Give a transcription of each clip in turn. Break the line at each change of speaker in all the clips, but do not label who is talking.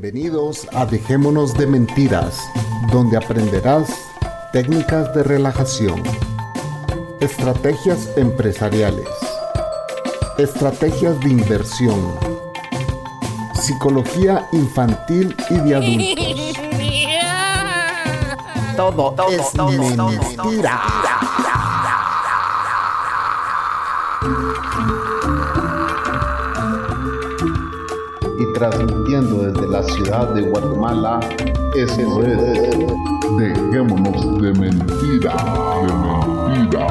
Bienvenidos a Dejémonos de Mentiras, donde aprenderás técnicas de relajación, estrategias empresariales, estrategias de inversión, psicología infantil y de adultos. Todo, es mentira. Transmitiendo desde la ciudad de Guatemala, eso es Dejémonos de mentira, de mentira,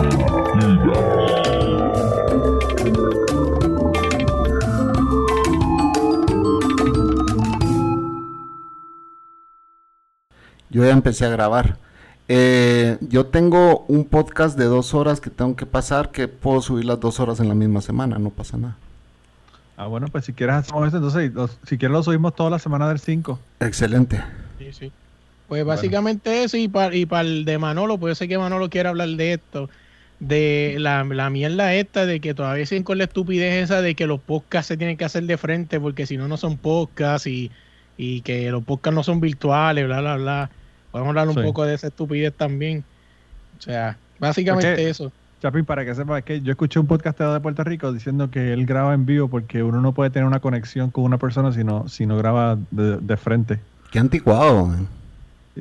de mentira.
Yo ya empecé a grabar. Eh, yo tengo un podcast de dos horas que tengo que pasar, que puedo subir las dos horas en la misma semana, no pasa nada.
Ah, bueno, pues si quieres hacemos eso, entonces los- si quieres lo subimos toda la semana del 5.
Excelente.
Sí, sí. Pues básicamente eso y para y para el de Manolo, pues yo sé que Manolo quiere hablar de esto, de la, la mierda esta de que todavía siguen con la estupidez esa de que los podcasts se tienen que hacer de frente porque si no no son podcasts y, y que los podcasts no son virtuales, bla, bla, bla. Podemos hablar un
Sí.
poco de esa estupidez también. O sea, básicamente
Porque-
eso.
Chapín, para que sepas que yo escuché un podcastero de Puerto Rico diciendo que él graba en vivo porque uno no puede tener una conexión con una persona si no, si no graba de, de frente.
Qué anticuado. man.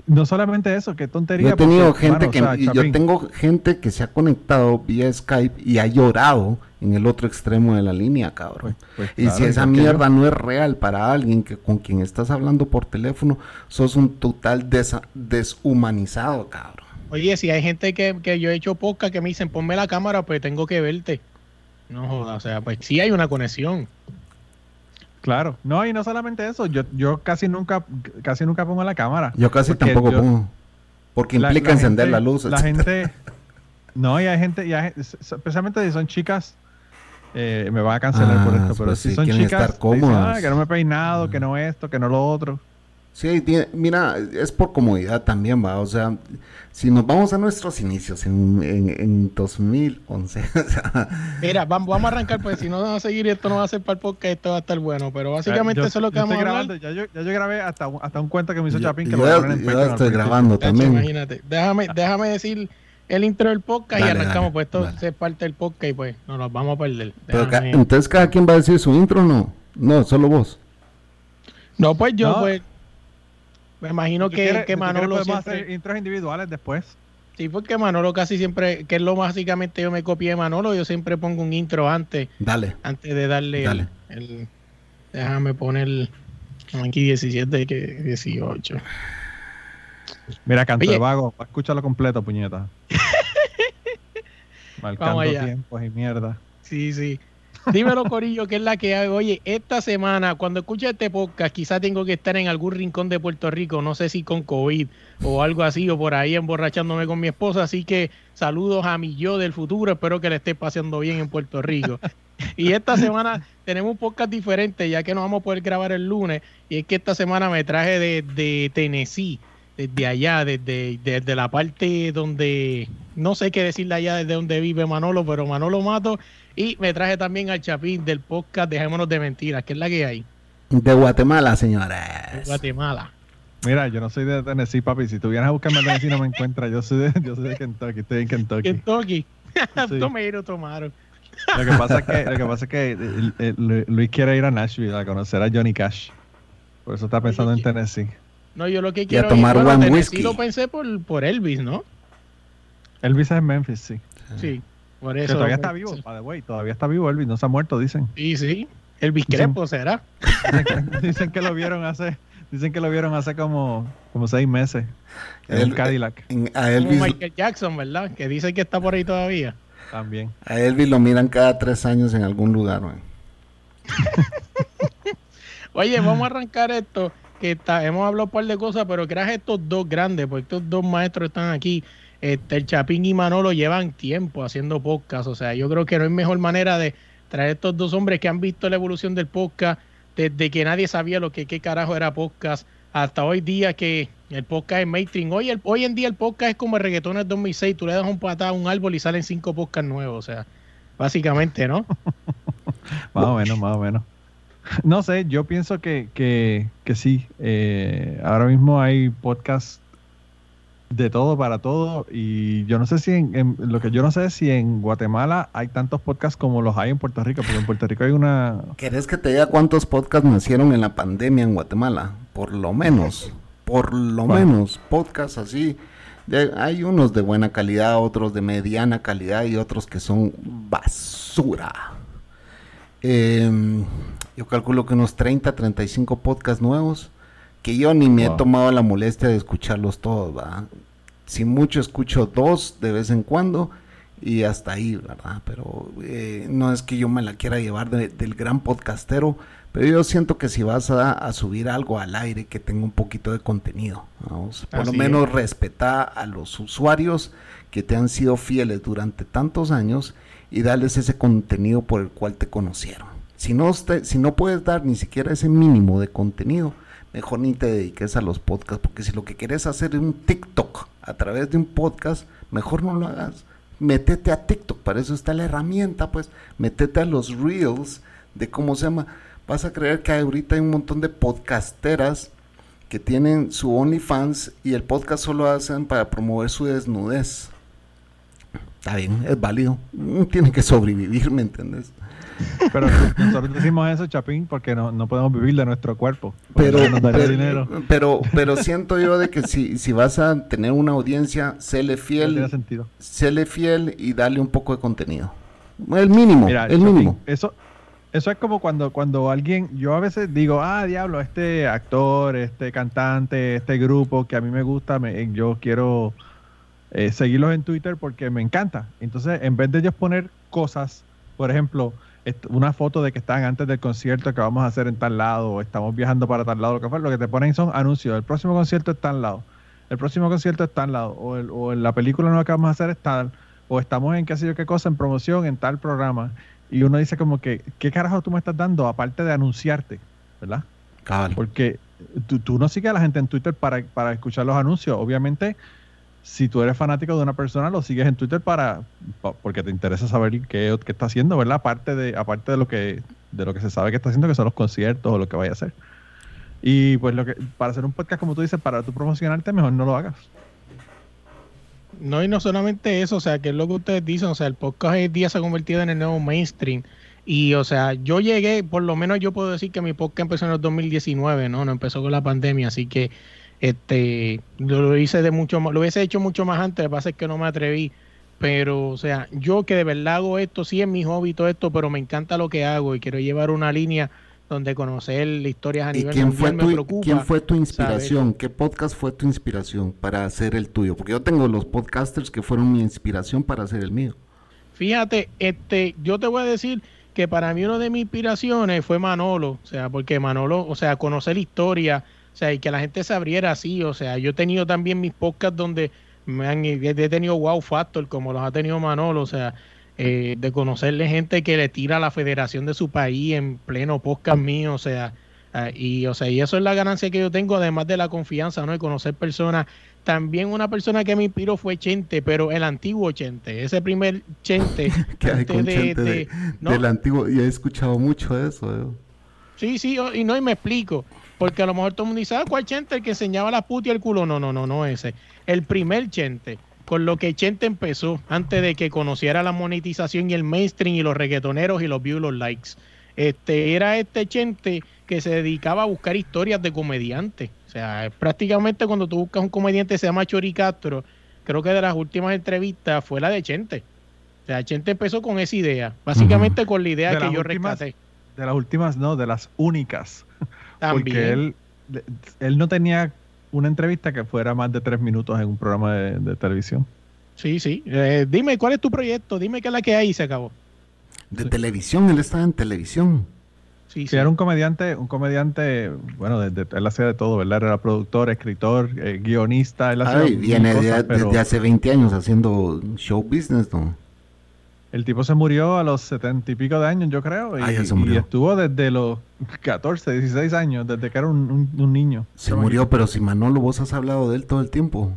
No solamente eso, qué tontería.
Yo he tenido
porque,
gente
mano,
que
o sea,
y yo tengo gente que se ha conectado vía Skype y ha llorado en el otro extremo de la línea, cabrón.
Pues- pues
y
claro,
si esa mierda no es real para alguien que con quien estás hablando por teléfono, sos un total deshumanizado, cabrón.
Oye, si hay gente que, que yo he hecho podcast que me dicen ponme la cámara, pues tengo que verte. No joda, o sea, pues sí hay una conexión.
Claro, no, y no solamente eso, yo, yo casi nunca casi nunca pongo la cámara.
Yo casi tampoco
yo-
pongo. Porque
La-
implica
la
encender
gente-
la luz.
La gente. No, y hay gente, y hay especialmente si son chicas, eh, me van a cancelar por
Ah,
esto, pero
pues
si
sí,
son
quieren
chicas,
estar
dicen. "Ah, que no me he peinado, que no esto, que no lo otro.
Sí, tiene- mira, es por comodidad también, va. O sea, si nos vamos a nuestros inicios en, en, en 2011, o sea,
Mira, vamos, vamos a arrancar, pues si no vamos a seguir, esto no va a ser para el podcast, esto va a estar bueno. Pero básicamente
Yo-
eso es lo que vamos a
estoy grabando, ya, yo, ya yo grabé hasta, un- hasta un cuento que me hizo
yo,
Chapín que
yo
lo voy a
ya-
poner en
yo
Patreon
estoy grabando también.
imagínate. Déjame, déjame decir el intro del podcast
Dale,
y arrancamos,
dale,
pues esto
dale.
es parte del podcast y pues no nos vamos a perder.
Pero ca- entonces cada quien va a decir su intro, ¿no? No, solo vos.
No, pues yo
No.
pues me imagino que,
quieres-
que
si tú quieres
Manolo siempre...
hacer intros individuales después.
Sí, porque Manolo casi siempre, que es lo básicamente yo me copié de Manolo, yo siempre pongo un intro antes,
Dale.
antes de darle el-
Dale.
el, déjame poner aquí 17 que 18.
Mira, canto
Oye.
de vago, escúchalo completo, puñeta. Marcando
Vamos allá.
tiempos y mierda.
Sí, sí. Dímelo, Corillo, que es la que hay. Oye, esta semana, cuando escuche este podcast, quizás tengo que estar en algún rincón de Puerto Rico, no sé si con COVID o algo así, o por ahí emborrachándome con mi esposa. Así que saludos a mi yo del futuro. Espero que le esté paseando bien en Puerto Rico. Y esta semana tenemos un podcast diferente, ya que no vamos a poder grabar el lunes. Y es que esta semana me traje de Tennessee, desde allá, desde, desde la parte donde, no sé qué decirle allá, desde donde vive Manolo, pero Manolo Mato. Y me traje también al Chapín del podcast Dejémonos de Mentiras, que es la que hay,
De Guatemala, señores.
Guatemala.
Mira, yo no soy de Tennessee, papi. Si tú vienes a buscarme a Tennessee no me encuentras. Yo soy de, yo soy de Kentucky, estoy en Kentucky.
Kentucky.
Sí.
Tomaron.
Lo que pasa es que, lo que, pasa es que eh, eh, Lu- Luis quiere ir a Nashville a conocer a Johnny Cash. Por eso está pensando en Tennessee.
No, yo lo que
a
quiero
tomar
bueno,
one
lo pensé por, por Elvis, ¿no?
Elvis es en Memphis, sí.
Sí, por
Que
eso.
todavía
lo
está vivo, by the way. Todavía está vivo Elvis, no se ha muerto, dicen.
Sí, sí. Elvis
Dicen-
Crespo será.
Dicen que, dicen que lo vieron hace, dicen que lo vieron hace como, como seis meses. En
El-
un Cadillac
En- a,
Como
Elvis,
Michael Jackson, ¿verdad? Que dice que está por ahí todavía.
también.
a Elvis lo miran cada tres años en algún lugar, man.
Oye, vamos a arrancar esto. Hemos hablado un par de cosas, pero eran estos dos grandes, porque estos dos maestros están aquí. Este, el Chapín y Manolo llevan tiempo haciendo podcast. O sea, yo creo que no hay mejor manera de traer estos dos hombres que han visto la evolución del podcast desde que nadie sabía lo que qué carajo era podcast hasta hoy día que el podcast es mainstream. Hoy, el- hoy en día el podcast es como el reggaetón del 2006. Tú le das un patada a un árbol y salen cinco podcasts nuevos. O sea, básicamente, ¿no?
Más o menos, más o menos. No sé, yo pienso que, que, que sí. Eh, ahora mismo hay podcasts de todo para todo y yo no sé si en, lo que yo no sé es si en Guatemala hay tantos podcasts como los hay en Puerto Rico, porque en Puerto Rico hay una...
¿Querés que te diga cuántos podcasts nacieron en la pandemia en Guatemala? Por lo menos, por lo menos, podcasts así. hay unos de buena calidad, otros de mediana calidad y otros que son basura. Em, yo calculo que unos 30, 35 podcasts nuevos que yo ni me he tomado la molestia de escucharlos todos, ¿verdad? Si mucho escucho dos de vez en cuando y hasta ahí, ¿verdad? Pero eh, no es que yo me la quiera llevar del gran podcastero, pero yo siento que si vas a, subir algo al aire que tenga un poquito de contenido, vamos, por lo menos respetar a los usuarios que te han sido fieles durante tantos años y darles ese contenido por el cual te conocieron. Si no, si no puedes dar ni siquiera ese mínimo de contenido, mejor ni te dediques a los podcasts, porque si lo que quieres hacer es un TikTok a través de un podcast, mejor no lo hagas. Métete a TikTok, para eso está la herramienta, pues, métete a los reels de cómo se llama. Vas a creer que ahorita hay un montón de podcasteras que tienen su OnlyFans y el podcast solo hacen para promover su desnudez. Está bien, es válido. Tienen que sobrevivir, ¿me entiendes?
Pero nosotros decimos eso, Chapín, porque no, no podemos vivir de nuestro cuerpo.
Pero, pero, pero, siento yo de que si, si vas a tener una audiencia, séle fiel. No sentido. Séle fiel y dale un poco de contenido. El mínimo, el mínimo.
Eso, eso es como cuando, cuando alguien, yo a veces digo, ah, diablo, este actor, este cantante, este grupo que a mí me gusta, me, yo quiero eh, seguirlos en Twitter porque me encanta. Entonces, en vez de ellos poner cosas, por ejemplo, una foto de que están antes del concierto que vamos a hacer en tal lado, o estamos viajando para tal lado, lo que fue, lo que te ponen son anuncios. El próximo concierto está al lado, el próximo concierto está al lado, o, el, o la película nueva que vamos a hacer está, o estamos en qué sé yo qué cosa, en promoción, en tal programa. Y uno dice como que, ¿qué carajo tú me estás dando aparte de anunciarte? ¿Verdad? Porque tú, tú, no sigues a la gente en Twitter para, para escuchar los anuncios. Obviamente, si tú eres fanático de una persona, lo sigues en Twitter para, porque te interesa saber qué, qué, está haciendo, ¿verdad? Aparte de, aparte de lo que, de lo que se sabe que está haciendo, que son los conciertos o lo que vaya a hacer. Y pues lo que, para hacer un podcast, como tú dices, para tú promocionarte, mejor no lo hagas.
No, y no solamente eso, o sea, que es lo que ustedes dicen, o sea, el podcast hoy día se ha convertido en el nuevo mainstream. Y, o sea, yo llegué, por lo menos yo puedo decir que mi podcast empezó en el 2019, ¿no? No empezó con la pandemia, así que este, lo hice de mucho lo hubiese hecho mucho más antes, lo que pasa es que no me atreví. Pero, o sea, yo que de verdad hago esto, sí es mi hobby todo esto, pero me encanta lo que hago y quiero llevar una línea donde conocer historias a nivel
quién fue tu, me preocupa. ¿Quién fue tu inspiración? ¿Qué podcast fue tu inspiración para hacer el tuyo? Porque yo tengo los podcasters que fueron mi inspiración para hacer el mío.
Fíjate, este, yo te voy a decir que para mí una de mis inspiraciones fue Manolo, o sea, porque Manolo, o sea, conocer la historia o sea, y que la gente se abriera así. O sea, yo he tenido también mis podcasts donde me han, he tenido wow factor, como los ha tenido Manolo. O sea, eh, de conocerle gente que le tira a la federación de su país en pleno podcast mío. O sea, ah, y, o sea, y eso es la ganancia que yo tengo, además de la confianza, ¿no? De conocer personas. También una persona que me inspiró fue Chente, pero el antiguo Chente, ese primer Chente.
de, Del antiguo, y he escuchado mucho de eso. ¿eh?
Sí, sí, y no, y me explico. Porque a lo mejor todo el mundo dice, ah, ¿cuál Chente? El que enseñaba la puta y el culo. No, no, no, no ese. El primer Chente, con lo que Chente empezó, antes de que conociera la monetización y el mainstream y los reggaetoneros y los views y los likes. Este, era este Chente que se dedicaba a buscar historias de comediantes. O sea, prácticamente cuando tú buscas un comediante se llama Chori Castro, creo que de las últimas entrevistas fue la de Chente. O sea, Chente empezó con esa idea, básicamente con la idea que yo rescaté.
De las últimas, no, de las únicas. Porque él, él no tenía una entrevista que fuera más de tres minutos en un programa de, televisión.
Sí, sí. Eh, dime, ¿cuál es tu proyecto? Dime qué es la que hay y se acabó.
De televisión, él estaba en televisión.
Sí, sí. era un comediante, un comediante, bueno, él hacía de todo, ¿verdad? Era productor, escritor, eh, guionista. Él
Ay, viene desde hace 20 años haciendo show business, ¿no?
El tipo se murió a los setenta y pico de años, yo creo. Y, estuvo desde los 14, 16 años, desde que era un, niño.
Se murió, pero si Manolo, vos has hablado de él todo el tiempo.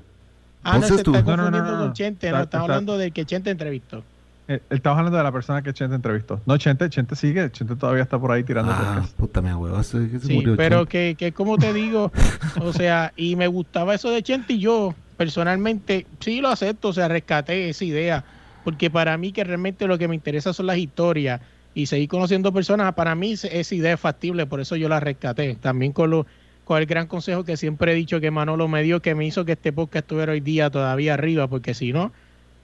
Ah, no, se está confundiendo con Chente, no, estamos hablando de que Chente entrevistó.
Eh, estamos hablando de la persona que Chente entrevistó. No, Chente, Chente sigue, Chente todavía está por ahí tirando
Ah, puta mi abuelo.
Sí, pero que, que como te digo, o sea, y me gustaba eso de Chente y yo, personalmente, sí lo acepto, o sea, rescaté esa idea, porque para mí que realmente lo que me interesa son las historias y seguir conociendo personas, para mí esa idea es factible, por eso yo la rescaté. También con, lo, con el gran consejo que siempre he dicho que Manolo me dio, que me hizo que este podcast estuviera hoy día todavía arriba, porque si no,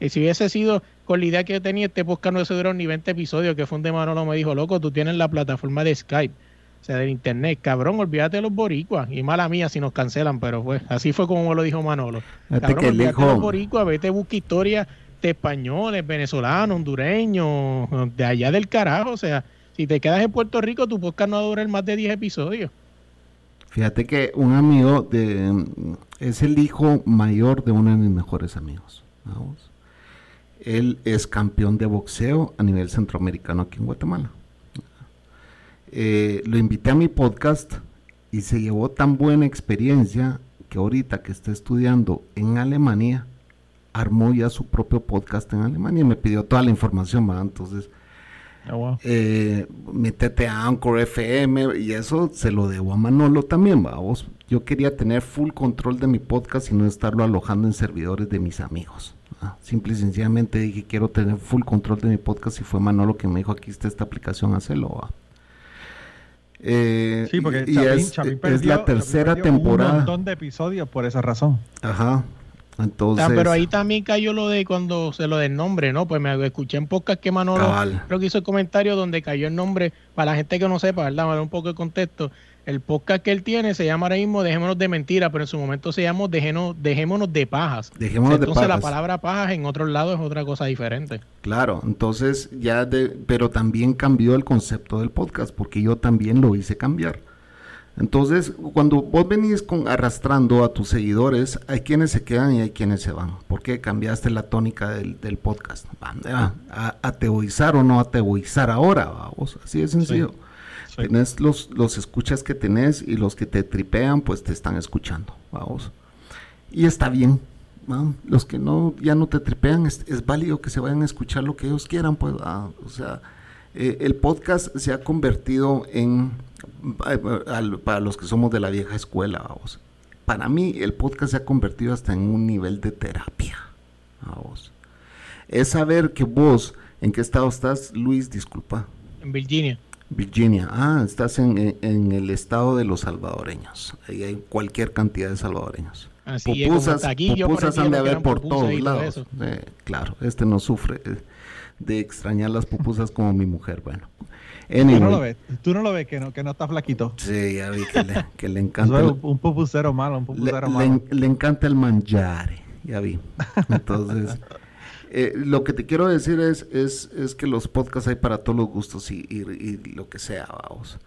y si hubiese sido con la idea que yo tenía, este podcast no se duró ni 20 episodios, que fue un de Manolo me dijo, loco, tú tienes la plataforma de Skype, o sea, del internet, cabrón, olvídate de los boricuas. Y mala mía si nos cancelan, pero pues así fue como me lo dijo Manolo. Cabrón, olvídate de los boricuas, vete, busca historia españoles, venezolanos, hondureños, de allá del carajo, o sea, si te quedas en Puerto Rico, tu podcast no va a durar más de 10 episodios.
Fíjate que un amigo de es el hijo mayor de uno de mis mejores amigos. Vamos. Él es campeón de boxeo a nivel centroamericano aquí en Guatemala. Eh, lo invité a mi podcast y se llevó tan buena experiencia que ahorita que está estudiando en Alemania, armó ya su propio podcast en Alemania y me pidió toda la información, entonces oh, eh, métete a Anchor FM y eso se lo debo a Manolo también, vamos. Yo quería tener full control de mi podcast y no estarlo alojando en servidores de mis amigos. Simple y sencillamente dije, quiero tener full control de mi podcast y fue Manolo que me dijo, aquí está esta aplicación, hazlo.
Eh, sí, porque es,
la tercera temporada. Un
montón de episodios por esa razón.
Ajá. Entonces,
pero ahí también cayó lo de cuando se lo del nombre, ¿no? Pues me escuché en podcast que Manolo creo que hizo el comentario donde cayó el nombre, para la gente que no sepa, ¿verdad? dar un poco de contexto el podcast que él tiene se llama ahora mismo Dejémonos de Mentira, pero en su momento se llamó Dejémonos de Pajas.
Dejémonos
entonces la palabra pajas en otros lados es otra cosa diferente.
Claro, entonces ya de, pero también cambió el concepto del podcast, porque yo también lo hice cambiar. Entonces, cuando vos venís con, arrastrando a tus seguidores, hay quienes se quedan y hay quienes se van. ¿Por qué cambiaste la tónica del, podcast? A, a, ateoizar o no ateoizar ahora, vamos, así de sencillo. Tenés los, los escuchas que tenés y los que te tripean, pues te están escuchando, vamos. Y está bien, los que no ya no te tripean, es, válido que se vayan a escuchar lo que ellos quieran, pues, o sea, eh, el podcast se ha convertido en, para los que somos de la vieja escuela, vamos. Para mí el podcast se ha convertido hasta en un nivel de terapia, vamos. Es saber que vos, ¿en qué estado estás, Luis? Disculpa.
En Virginia.
Virginia. Ah, estás en, el estado de los salvadoreños. Ahí hay cualquier cantidad de salvadoreños.
Así pupusas,
pupusas han de haber por todos lados. claro, este no sufre eh, de extrañar las pupusas como mi mujer. Bueno.
Tú no lo ves, tú no lo ves que no, que no está flaquito.
Sí, ya vi que le, que le encanta.
un pupusero malo, un pupusero malo.
Le, le, encanta el manjare, ya vi. Entonces, eh, lo que te quiero decir es, es, es, que los podcasts hay para todos los gustos y, lo que sea, vamos.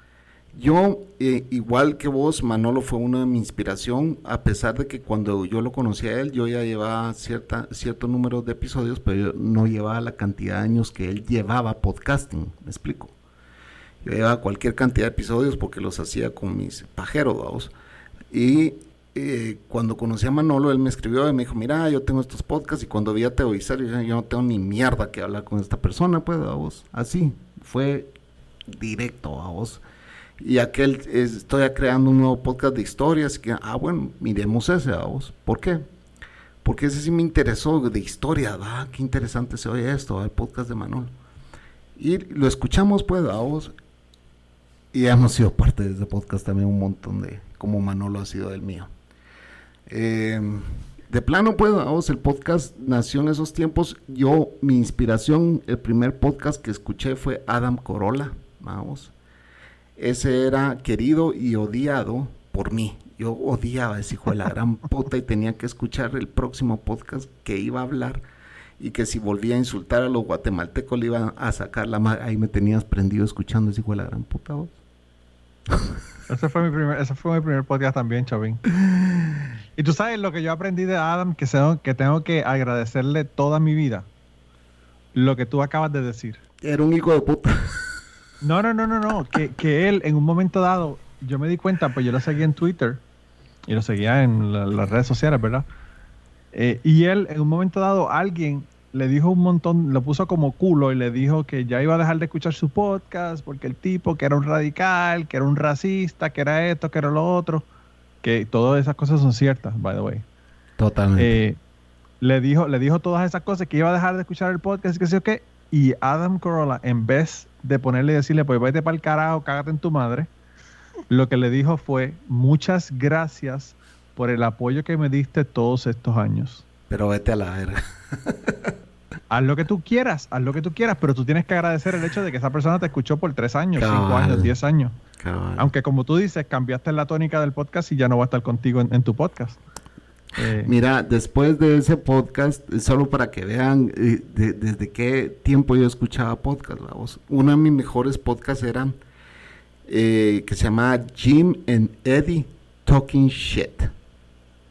Yo, eh, igual que vos, Manolo fue una de mi inspiración, a pesar de que cuando yo lo conocí a él, yo ya llevaba cierta, cierto número de episodios, pero yo no llevaba la cantidad de años que él llevaba podcasting, me explico. Llevaba cualquier cantidad de episodios porque los hacía con mis pajeros, vamos. Y eh, cuando conocí a Manolo, él me escribió y me dijo, mira, yo tengo estos podcasts y cuando vi a Teoizar, yo, yo no tengo ni mierda que hablar con esta persona, pues, a vos. Así, fue directo a vos. Y aquel, estoy creando un nuevo podcast de historias, que, ah, bueno, miremos ese a vos. ¿Por qué? Porque ese sí me interesó de historia, ah, qué interesante se oye esto, el podcast de Manolo. Y lo escuchamos, pues, a vos. Y hemos sido parte de ese podcast también un montón de, como Manolo ha sido del mío. Eh, de plano, pues, vamos, el podcast nació en esos tiempos. Yo, mi inspiración, el primer podcast que escuché fue Adam Corolla, vamos. Ese era querido y odiado por mí. Yo odiaba a ese hijo de la gran puta y tenía que escuchar el próximo podcast que iba a hablar y que si volvía a insultar a los guatemaltecos le iban a sacar la madre. Ahí me tenías prendido escuchando ese hijo de la gran puta. voz.
Ese fue mi primer, ese fue mi primer podcast también, Chavín. Y tú sabes lo que yo aprendí de Adam, que, que tengo que agradecerle toda mi vida. Lo que tú acabas de decir.
Era un hijo de puta.
No, no, no, no, no. Que, que él, en un momento dado, yo me di cuenta, pues yo lo seguía en Twitter y lo seguía en las redes sociales, ¿verdad? Eh, y él, en un momento dado, alguien le dijo un montón, lo puso como culo y le dijo que ya iba a dejar de escuchar su podcast porque el tipo que era un radical, que era un racista, que era esto, que era lo otro, que todas esas cosas son ciertas, by the way.
Totalmente.
Eh, le dijo, le dijo todas esas cosas que iba a dejar de escuchar el podcast y que sé qué. Y Adam Carolla, en vez de ponerle y decirle, pues vete para el carajo, cágate en tu madre, lo que le dijo fue, muchas gracias por el apoyo que me diste todos estos años.
Pero vete a la verga.
haz lo que tú quieras, haz lo que tú quieras, pero tú tienes que agradecer el hecho de que esa persona te escuchó por tres años, cinco años, diez años. Aunque como tú dices, cambiaste la tónica del podcast y ya no va a estar contigo en, tu podcast.
Eh, Mira, después de ese podcast, solo para que vean eh, desde qué tiempo yo escuchaba podcast, vamos. Uno de mis mejores podcasts era eh, que se llamaba Jim and Eddie Talking Shit.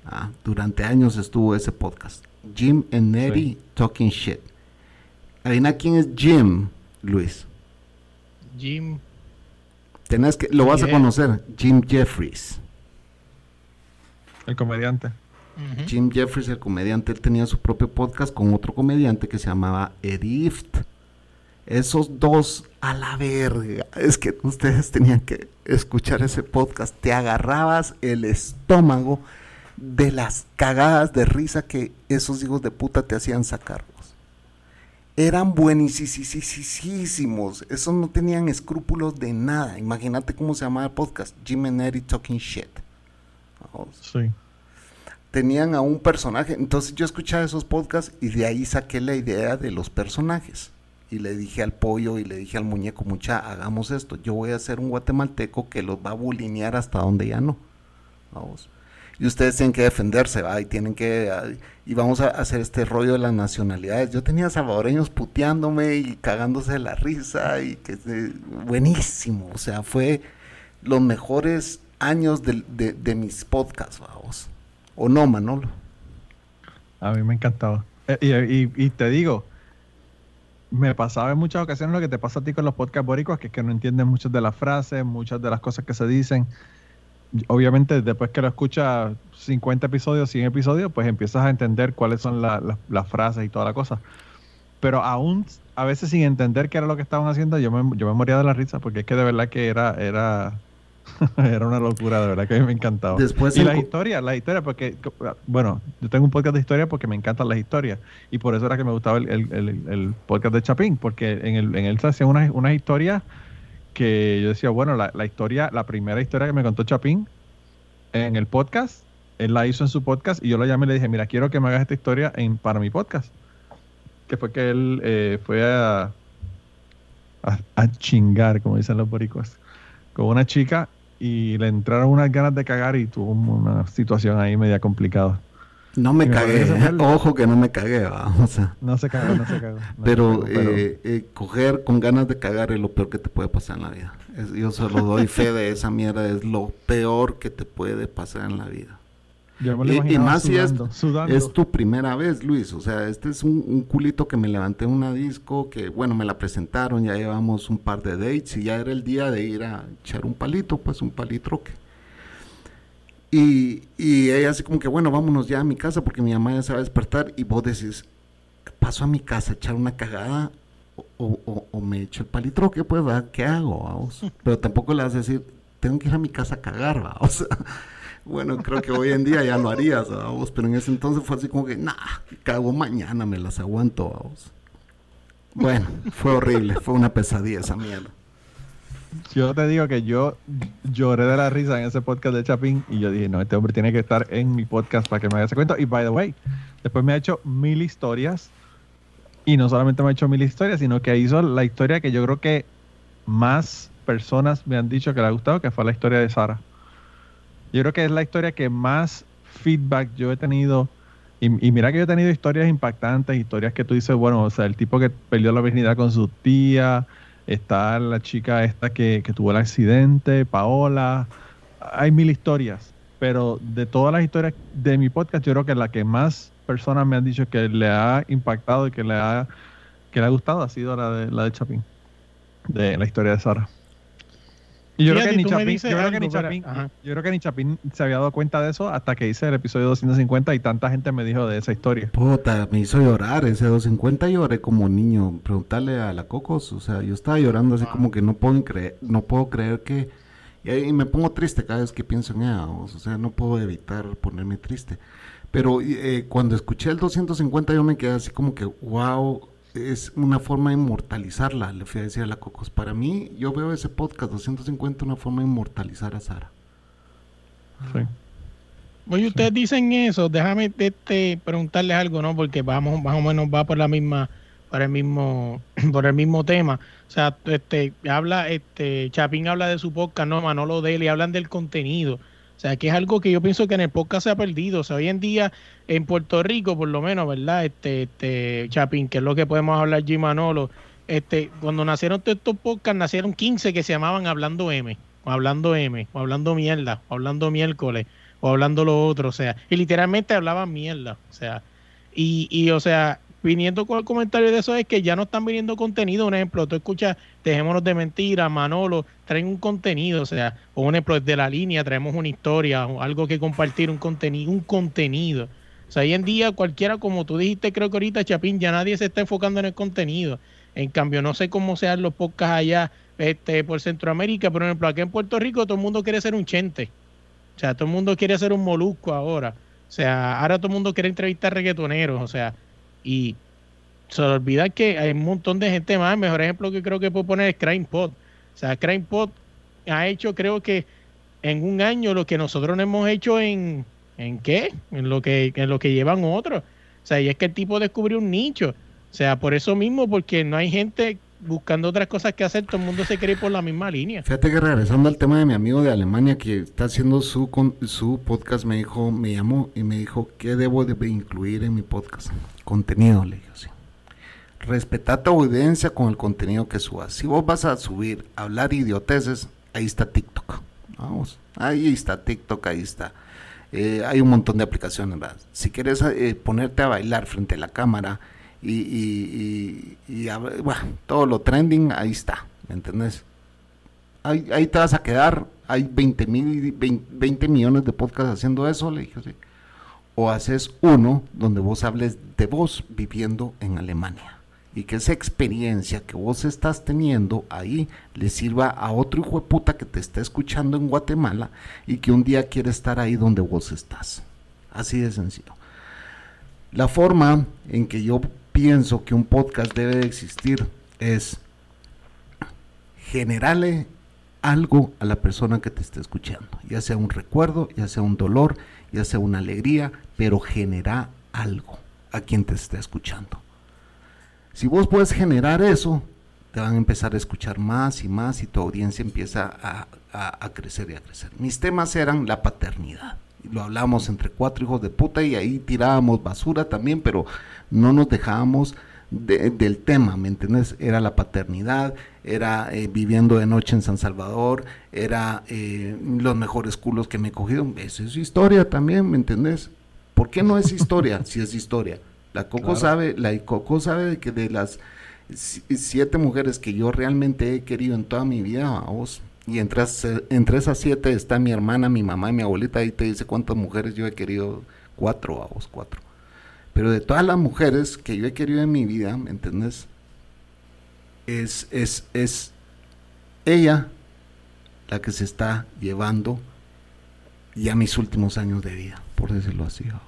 Ah, durante años estuvo ese podcast. Jim and Eddie Talking Shit. Adivina quién es Jim, Luis.
Jim.
Tenés que, lo vas a conocer, Jim Jeffries.
El comediante.
Jim Jeffries, el comediante, él tenía su propio podcast con otro comediante que se llamaba Eddie Ift. Esos dos a la verga. Es que ustedes tenían que escuchar ese podcast. Te agarrabas el estómago de las cagadas de risa que esos hijos de puta te hacían sacarlos. Eran buenísimos. Esos no tenían escrúpulos de nada. Imagínate cómo se llamaba el podcast. Jim and Eddie Talking Shit.
Sí.
Tenían a un personaje. Entonces yo escuchaba esos podcasts y de ahí saqué la idea de los personajes. Y le dije al pollo y le dije al muñeco, mucha, hagamos esto. Yo voy a hacer un guatemalteco que los va a bulinear hasta donde ya no. Vamos y ustedes tienen que defenderse, ¿va? Y tienen que, y vamos a hacer este rollo de las nacionalidades. Yo tenía salvadoreños puteándome y cagándose de la risa y que buenísimo, o sea, fue los mejores años de, mis podcasts, vamos. ¿O no, Manolo?
A mí me encantaba. Eh, y, te digo, me pasaba en muchas ocasiones lo que te pasa a ti con los podcasts boricos, que es que no entiendes muchas de las frases, muchas de las cosas que se dicen obviamente después que lo escuchas 50 episodios, 100 episodios, pues empiezas a entender cuáles son las frases y toda la cosa. Pero aún a veces sin entender qué era lo que estaban haciendo, yo me, yo me moría de la risa porque es que de verdad que era era era una locura, de verdad que a mí me encantaba.
Después
y las historias, las historias, porque, bueno, yo tengo un podcast de historia porque me encantan las historias. Y por eso era que me gustaba el, el, podcast de Chapín, porque en, el, en él se hacían unas, unas historias que yo decía, bueno, la, historia, la primera historia que me contó Chapín en el podcast, él la hizo en su podcast y yo lo llamé y le dije, mira, quiero que me hagas esta historia en, para mi podcast. Que fue que él eh, fue a, a, chingar, como dicen los boricuas, con una chica y le entraron unas ganas de cagar y tuvo una situación ahí media complicada.
No me cagué, ojo que no me cagué, sea.
No se cagó, no se cagó.
pero, eh, eh, coger con ganas de cagar es lo peor que te puede pasar en la vida. yo solo doy fe de esa mierda, es lo peor que te puede pasar en la vida. y, más si es, es, tu primera vez, Luis. O sea, este es un, culito que me levanté en una disco, que bueno, me la presentaron, ya llevamos un par de dates y ya era el día de ir a echar un palito, pues un palitroque. Y, ella así como que, bueno, vámonos ya a mi casa porque mi mamá ya se va a despertar y vos decís, paso a mi casa a echar una cagada o, me echo el palitroque, pues, ¿qué hago? Vamos? Pero tampoco le vas a decir, tengo que ir a mi casa a cagar, ¿va? O sea, bueno, creo que hoy en día ya lo harías, vamos, pero en ese entonces fue así como que, nah, cago mañana, me las aguanto, vamos. Bueno, fue horrible, fue una pesadilla esa mierda.
Yo te digo que yo lloré de la risa en ese podcast de Chapín y yo dije, no, este hombre tiene que estar en mi podcast para que me haga ese cuento. Y by the way, después me ha hecho mil historias y no solamente me ha hecho mil historias, sino que hizo la historia que yo creo que más personas me han dicho que le ha gustado, que fue la historia de Sara. Yo creo que es la historia que más feedback yo he tenido. Y, y, mira que yo he tenido historias impactantes, historias que tú dices, bueno, o sea, el tipo que perdió la virginidad con su tía, Está la chica esta que, tuvo el accidente, Paola. Hay mil historias, pero de todas las historias de mi podcast, yo creo que la que más personas me han dicho que le ha impactado y que le ha, que le ha gustado ha sido la de, la de Chapín, de la historia de Sara. Y yo, creo que, ni Chapín, yo, creo que ni Chapín, yo creo que ni Chapín se había dado cuenta de eso hasta que hice el episodio 250 y tanta gente me dijo de esa historia.
Puta, me hizo llorar ese 250 lloré como niño. Preguntarle a la Cocos, o sea, yo estaba llorando así como que no puedo creer, no puedo creer que... Y, me pongo triste cada vez que pienso en ella, o sea, no puedo evitar ponerme triste. Pero eh, cuando escuché el 250 yo me quedé así como que, wow, es una forma de inmortalizarla, le fui a decir a la Cocos. Para mí, yo veo ese podcast 250 una forma de inmortalizar a Sara.
Sí. Oye, ustedes dicen eso, déjame este, preguntarles algo, ¿no? Porque vamos, más o menos va por la misma, por el mismo, por el mismo tema. O sea, este, habla, este, Chapín habla de su podcast, no, Manolo de él, y hablan del contenido. O sea, que es algo que yo pienso que en el podcast se ha perdido. O sea, hoy en día en Puerto Rico, por lo menos, ¿verdad? Este, este Chapín, que es lo que podemos hablar Jim Manolo. Este, cuando nacieron todos estos podcasts, nacieron 15 que se llamaban Hablando M, o Hablando M, o Hablando Mierda, o Hablando Miércoles, o Hablando lo otro, o sea, y literalmente hablaban mierda, o sea, y, y o sea, viniendo con el comentario de eso es que ya no están viniendo contenido. Un ejemplo, tú escuchas, dejémonos de mentiras, Manolo, traen un contenido, o sea, o un ejemplo, de la línea traemos una historia, algo que compartir, un contenido, un contenido. O sea, hoy en día cualquiera, como tú dijiste, creo que ahorita, Chapín, ya nadie se está enfocando en el contenido. En cambio, no sé cómo sean los podcasts allá este, por Centroamérica, pero, por ejemplo, aquí en Puerto Rico todo el mundo quiere ser un chente. O sea, todo el mundo quiere ser un molusco ahora. O sea, ahora todo el mundo quiere entrevistar reggaetoneros. O sea, y se olvida que hay un montón de gente más. El mejor ejemplo que creo que puedo poner es Crime Pod. O sea, Crime Pod ha hecho, creo que en un año lo que nosotros no hemos hecho en, ¿en qué? En lo que, en lo que llevan otros. O sea, y es que el tipo descubrió un nicho. O sea, por eso mismo, porque no hay gente buscando otras cosas que hacer, todo el mundo se quiere ir por la misma línea.
Fíjate que regresando al tema de mi amigo de Alemania que está haciendo su, su podcast, me dijo, me llamó y me dijo, ¿qué debo de incluir en mi podcast? Contenido, le dije así. Respeta tu audiencia con el contenido que subas. Si vos vas a subir, hablar idioteces, ahí está TikTok. Vamos, ahí está TikTok, ahí está. Eh, hay un montón de aplicaciones, ¿verdad? Si quieres eh, ponerte a bailar frente a la cámara, y, bueno, todo lo trending, ahí está, ¿me entendés? Ahí, te vas a quedar, hay 20, mil, 20, millones de podcasts haciendo eso, le dije así. O haces uno donde vos hables de vos viviendo en Alemania y que esa experiencia que vos estás teniendo ahí le sirva a otro hijo de puta que te está escuchando en Guatemala y que un día quiere estar ahí donde vos estás. Así de sencillo. La forma en que yo pienso que un podcast debe de existir es generarle algo a la persona que te está escuchando, ya sea un recuerdo, ya sea un dolor, ya sea una alegría, pero genera algo a quien te está escuchando. Si vos puedes generar eso, te van a empezar a escuchar más y más y tu audiencia empieza a, a crecer y a crecer. Mis temas eran la paternidad lo hablamos entre cuatro hijos de puta y ahí tirábamos basura también, pero no nos dejábamos del tema, ¿me entiendes? Era la paternidad, era eh, viviendo de noche en San Salvador, era eh, los mejores culos que me he cogido. Esa es historia también, ¿me entendés? ¿Por qué no es historia si es historia? La Coco sabe, la Coco sabe que de las siete mujeres que yo realmente he querido en toda mi vida, vos, y entre, entre esas siete está mi hermana, mi mamá y mi abuelita. Ahí te dice cuántas mujeres yo he querido. Cuatro, a vos, cuatro. Pero de todas las mujeres que yo he querido en mi vida, ¿me entiendes? Es, es, es ella la que se está llevando ya mis últimos años de vida, por decirlo así. Vos.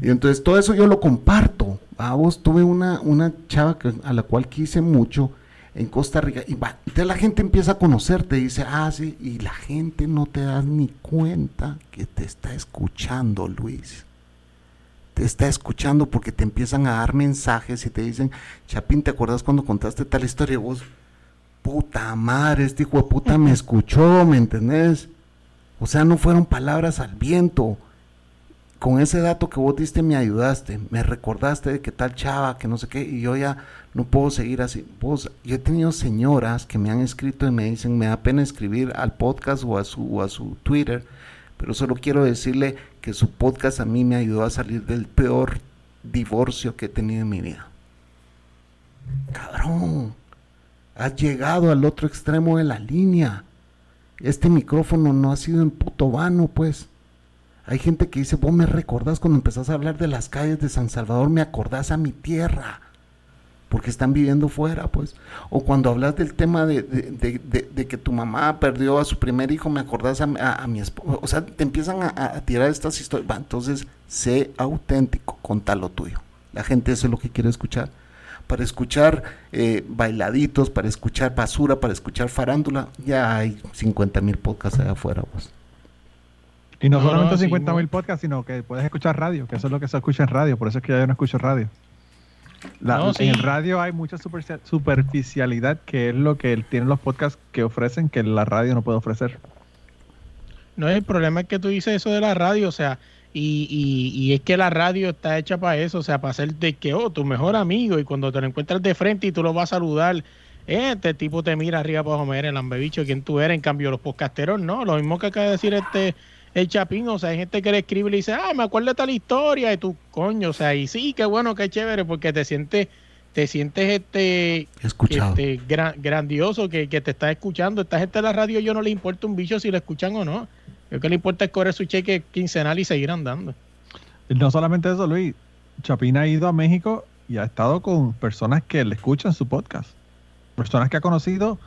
Y entonces todo eso yo lo comparto. A vos tuve una, una chava a la cual quise mucho en Costa Rica. Y va, entonces la gente empieza a conocerte y dice, ah, sí, y la gente no te da ni cuenta que te está escuchando, Luis. Te está escuchando porque te empiezan a dar mensajes y te dicen, Chapín, ¿te acuerdas cuando contaste tal historia? Vos, puta madre, este hijo de puta me escuchó, ¿me entendés? O sea, no fueron palabras al viento con ese dato que vos diste me ayudaste, me recordaste de que tal chava, que no sé qué, y yo ya no puedo seguir así. Vos, yo he tenido señoras que me han escrito y me dicen, me da pena escribir al podcast o a su, a su Twitter, pero solo quiero decirle que su podcast a mí me ayudó a salir del peor divorcio que he tenido en mi vida. Cabrón. Has llegado al otro extremo de la línea. Este micrófono no ha sido en puto vano, pues. Hay gente que dice, vos me recordás cuando empezás a hablar de las calles de San Salvador, me acordás a mi tierra, porque están viviendo fuera, pues. O cuando hablas del tema de, que tu mamá perdió a su primer hijo, me acordás a, mi esposa. O sea, te empiezan a, tirar estas historias. entonces, sé auténtico, contá lo tuyo. La gente eso es lo que quiere escuchar. Para escuchar eh, bailaditos, para escuchar basura, para escuchar farándula, ya hay 50 mil podcasts allá afuera, pues.
Y no, solamente 50 mil podcasts, sino que puedes escuchar radio, que eso es lo que se escucha en radio, por eso es que yo no escucho radio. En radio hay mucha superficialidad, que es lo que tienen los podcasts que ofrecen, que la radio no puede ofrecer.
No, el problema es que tú dices eso de la radio, o sea, y, y, es que la radio está hecha para eso, o sea, para ser de que, oh, tu mejor amigo, y cuando te lo encuentras de frente y tú lo vas a saludar, este tipo te mira arriba para comer el ambebicho, quién tú eres, en cambio los podcasteros no, lo mismo que acaba de decir este el Chapín, o sea, hay gente que le escribe y le dice, ah, me acuerdo de tal historia, y tú, coño, o sea, y sí, qué bueno, qué chévere, porque te sientes, te sientes este,
Escuchado.
este grandioso que, te está escuchando. Esta gente de la radio yo no le importa un bicho si lo escuchan o no. Lo que le importa es correr su cheque quincenal y seguir andando.
No solamente eso, Luis. Chapín ha ido a México y ha estado con personas que le escuchan su podcast. Personas que ha conocido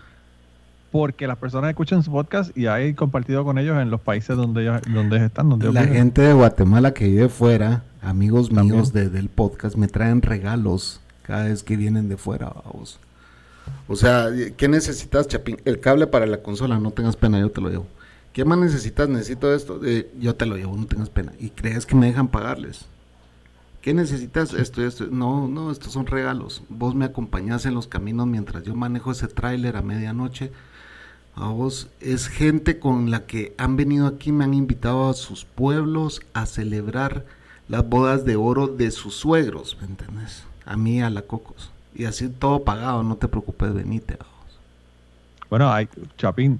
porque las personas escuchan su podcast y hay compartido con ellos en los países donde ellos, donde están. Donde
la gente de Guatemala que vive fuera, amigos míos de, del podcast, me traen regalos cada vez que vienen de fuera. Vos. O sea, ¿qué necesitas, Chapín? El cable para la consola, no tengas pena, yo te lo llevo. ¿Qué más necesitas? Necesito esto, eh, yo te lo llevo, no tengas pena. ¿Y crees que me dejan pagarles? ¿Qué necesitas? Esto, esto. No, no, estos son regalos. Vos me acompañás en los caminos mientras yo manejo ese tráiler a medianoche a vos es gente con la que han venido aquí, me han invitado a sus pueblos a celebrar las bodas de oro de sus suegros, ¿me entiendes? A mí, a la Cocos. Y así todo pagado, no te preocupes, venite. A vos.
Bueno, hay, Chapín,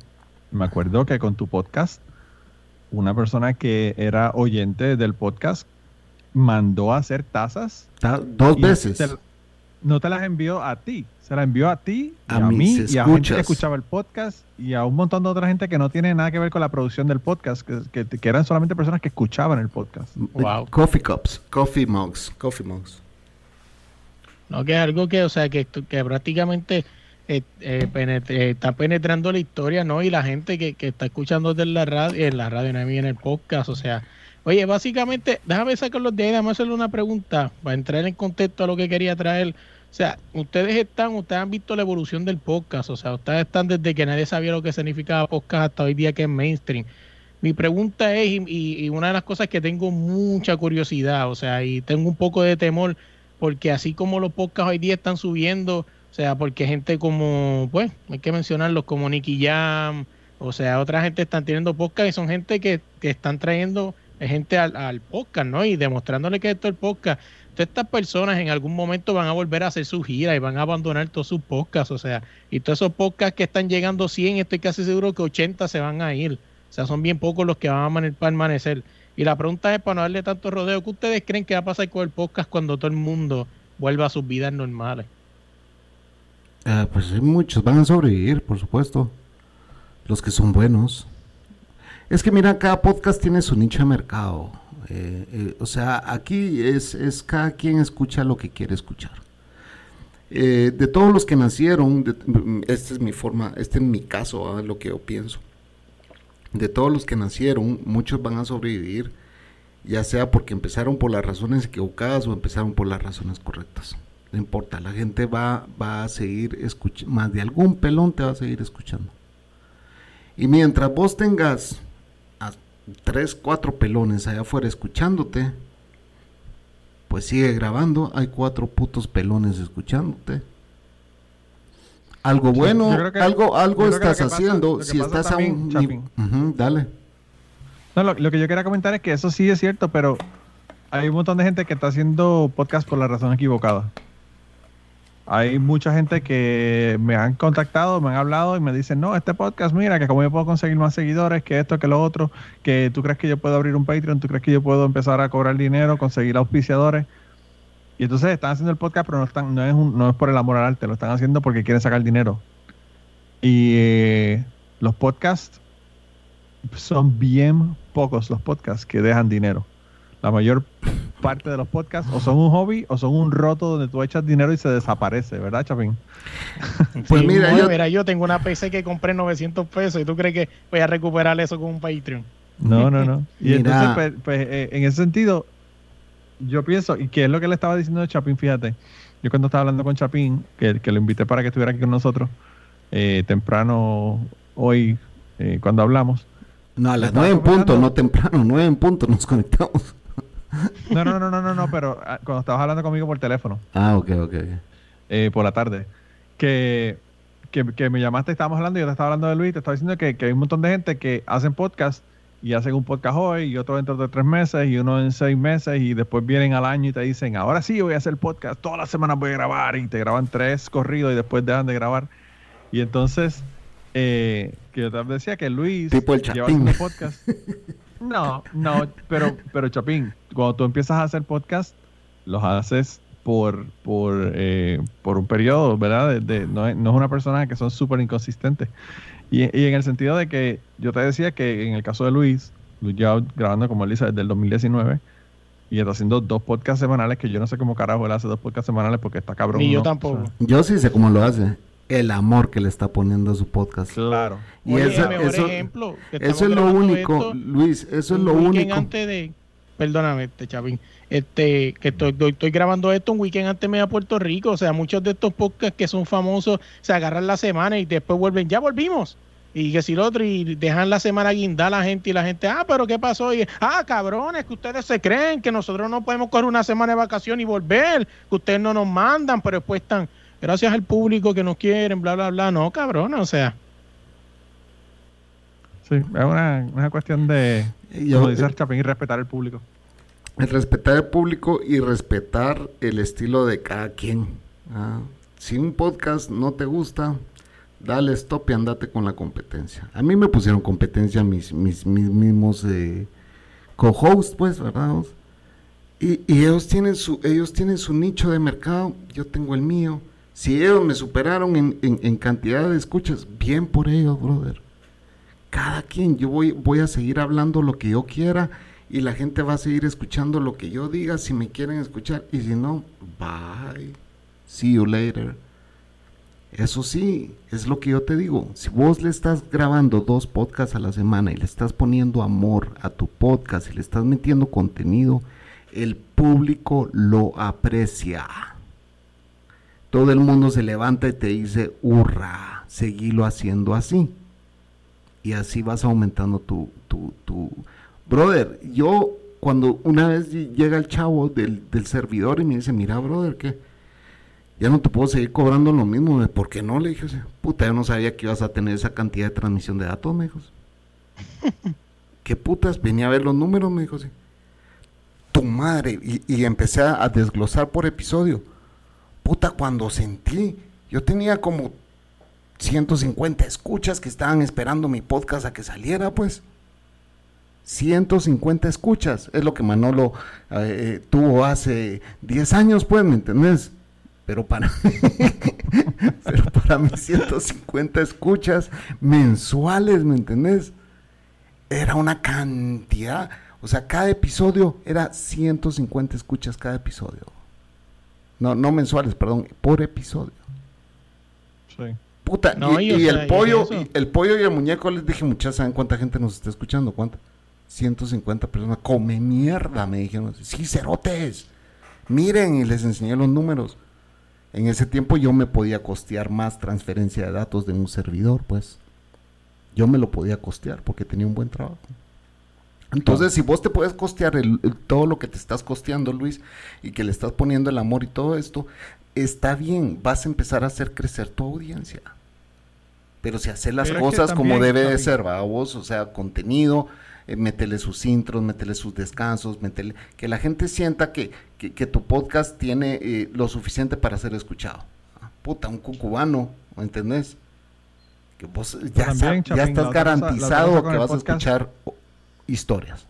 me acuerdo que con tu podcast, una persona que era oyente del podcast mandó a hacer tazas.
Dos veces.
No te las envió a ti, se la envió a ti, a, mí y a gente que escuchaba el podcast y a un montón de otra gente que no tiene nada que ver con la producción del podcast, que, que, eran solamente personas que escuchaban el podcast.
Wow. Coffee cups, coffee mugs, coffee mugs.
No, que es algo que, o sea, que, que prácticamente eh, eh, eh, está penetrando la historia, ¿no? Y la gente que, que está escuchando desde la radio, en la radio, en el podcast, o sea, oye, básicamente, déjame sacarlos de ahí, déjame hacerle una pregunta para entrar en contexto a lo que quería traer o sea, ustedes están, ustedes han visto la evolución del podcast, o sea, ustedes están desde que nadie sabía lo que significaba podcast hasta hoy día que es mainstream. Mi pregunta es, y, una de las cosas que tengo mucha curiosidad, o sea, y tengo un poco de temor, porque así como los podcasts hoy día están subiendo, o sea, porque gente como, pues, hay que mencionarlos como Nicky Jam, o sea, otra gente están teniendo podcast y son gente que, que están trayendo gente al, al, podcast, ¿no? Y demostrándole que esto es el podcast estas personas en algún momento van a volver a hacer su gira y van a abandonar todos sus podcasts, o sea, y todos esos podcasts que están llegando 100, estoy casi seguro que 80 se van a ir, o sea, son bien pocos los que van a permanecer. Y la pregunta es, para no darle tanto rodeo, ¿qué ustedes creen que va a pasar con el podcast cuando todo el mundo vuelva a sus vidas normales?
Ah, pues muchos van a sobrevivir, por supuesto. Los que son buenos. Es que mira, cada podcast tiene su nicho de mercado. Eh, eh, o sea, aquí es, es, cada quien escucha lo que quiere escuchar. Eh, de todos los que nacieron, esta es mi forma, este es mi caso, lo que yo pienso. De todos los que nacieron, muchos van a sobrevivir, ya sea porque empezaron por las razones equivocadas o empezaron por las razones correctas. No importa, la gente va, va a seguir escuchando, más de algún pelón te va a seguir escuchando. Y mientras vos tengas tres, cuatro pelones allá afuera escuchándote, pues sigue grabando, hay cuatro putos pelones escuchándote. Algo bueno, algo, algo estás haciendo, si estás a un... dale.
No, lo, que yo quería comentar es que eso sí es cierto, pero hay un montón de gente que está haciendo podcast por la razón equivocada. Hay mucha gente que me han contactado, me han hablado y me dicen, no, este podcast, mira, que como yo puedo conseguir más seguidores, que esto, que lo otro, que tú crees que yo puedo abrir un Patreon, tú crees que yo puedo empezar a cobrar dinero, conseguir auspiciadores. Y entonces están haciendo el podcast, pero no, están, no, es no es por el amor al arte, lo están haciendo porque quieren sacar dinero. Y eh, los podcasts son bien pocos los podcasts que dejan dinero. La mayor parte de los podcasts o son un hobby o son un roto donde tú echas dinero y se desaparece, ¿verdad, Chapín?
Pues mira, yo, mira, yo tengo una PC que compré 900 pesos y tú crees que voy a recuperar eso con un Patreon.
No, no, no. Y entonces, pues, pues eh, en ese sentido, yo pienso, y que es lo que le estaba diciendo a Chapín, fíjate, yo cuando estaba hablando con Chapín, que, que lo invité para que estuviera aquí con nosotros, eh, temprano hoy, eh, cuando hablamos.
No, a las nueve en punto, no temprano, nueve en punto nos conectamos.
No, no, no, no, no, no, pero ah, cuando estabas hablando conmigo por teléfono.
Ah, ok, ok.
Eh, por la tarde. Que, que, me llamaste, estábamos hablando, yo te estaba hablando de Luis, te estaba diciendo que, que hay un montón de gente que hacen podcast y hacen un podcast hoy y otro dentro de tres meses y uno en seis meses y después vienen al año y te dicen, ahora sí voy a hacer podcast, todas las semanas voy a grabar y te graban tres corridos y después dejan de grabar. Y entonces, eh, que yo te decía que Luis
tipo el lleva haciendo
podcast. No, no, pero, pero Chapín, cuando tú empiezas a hacer podcast, los haces por, por, eh, por un periodo, ¿verdad? De, no, es, no, es, una persona que son súper inconsistentes. Y, en el sentido de que yo te decía que en el caso de Luis, Luis ya grabando como él dice desde el 2019 y está haciendo dos podcasts semanales que yo no sé cómo carajo él hace dos podcasts semanales porque está cabrón.
Ni yo tampoco.
yo sí sé cómo lo hace. El amor que le está poniendo a su podcast.
Claro.
Y eso, ejemplo, eso es lo único, Luis, eso es lo único.
Antes de, perdóname, este Chavín, este, que estoy, estoy, grabando esto un weekend antes me a Puerto Rico, o sea, muchos de estos podcasts que son famosos se agarran la semana y después vuelven, ya volvimos. Y que si lo otro, y dejan la semana guindar a la gente y la gente, ah, pero ¿qué pasó? Y, ah, cabrones, que ustedes se creen que nosotros no podemos correr una semana de vacación y volver, que ustedes no nos mandan, pero después están, gracias al público que nos quieren, bla, bla, bla. No, cabrones, o sea.
Sí, es una, una cuestión de, como dice Chapín, y respetar al público.
El respetar al público y respetar el estilo de cada quien. Ah, si un podcast no te gusta, dale stop y andate con la competencia. A mí me pusieron competencia mis, mis, mismos eh, co-hosts, pues, ¿verdad? Y, ellos, tienen su, ellos tienen su nicho de mercado, yo tengo el mío. Si ellos me superaron en, en, cantidad de escuchas, bien por ellos, brother. Cada quien, yo voy, voy a seguir hablando lo que yo quiera y la gente va a seguir escuchando lo que yo diga si me quieren escuchar y si no, bye. See you later. Eso sí, es lo que yo te digo. Si vos le estás grabando dos podcasts a la semana y le estás poniendo amor a tu podcast y le estás metiendo contenido, el público lo aprecia. Todo el mundo se levanta y te dice, hurra, seguilo haciendo así. Y así vas aumentando tu, tu, tu... Brother, yo cuando una vez llega el chavo del, del servidor y me dice, mira, brother, ¿qué? ya no te puedo seguir cobrando lo mismo. ¿Por qué no? Le dije, puta, yo no sabía que ibas a tener esa cantidad de transmisión de datos, me dijo. ¿Qué putas? Venía a ver los números, me dijo. Tu madre. Y, empecé a, desglosar por episodio. Puta, cuando sentí, yo tenía como 150 escuchas que estaban esperando mi podcast a que saliera, pues. 150 escuchas. Es lo que Manolo eh, eh, tuvo hace 10 años, pues, ¿me entendés? pero para, pero para mis 150 escuchas mensuales, ¿me entendés? Era una cantidad, o sea, cada episodio era 150 escuchas cada episodio. No, no mensuales, perdón, por episodio. Sí. Puta, y, el pollo, y el pollo y el muñeco les dije, muchachos, ¿saben cuánta gente nos está escuchando? ¿Cuánta? 150 personas. Come mierda, me dijeron. Sí, cerotes. Miren, y les enseñé los números. En ese tiempo yo me podía costear más transferencia de datos de un servidor, pues. Yo me lo podía costear porque tenía un buen trabajo. Entonces, si vos te puedes costear todo lo que te estás costeando, Luis, y que le estás poniendo el amor y todo esto, está bien, vas a empezar a hacer crecer tu audiencia. Pero si haces las cosas como debe de ser, ¿va? Vos, o sea, contenido, eh, métele sus intros, métele sus descansos, métele, que la gente sienta que, que, tu podcast tiene eh, lo suficiente para ser escuchado. Ah, puta, un cucubano, ¿entendés? Que vos ya, estás garantizado que vas a escuchar historias.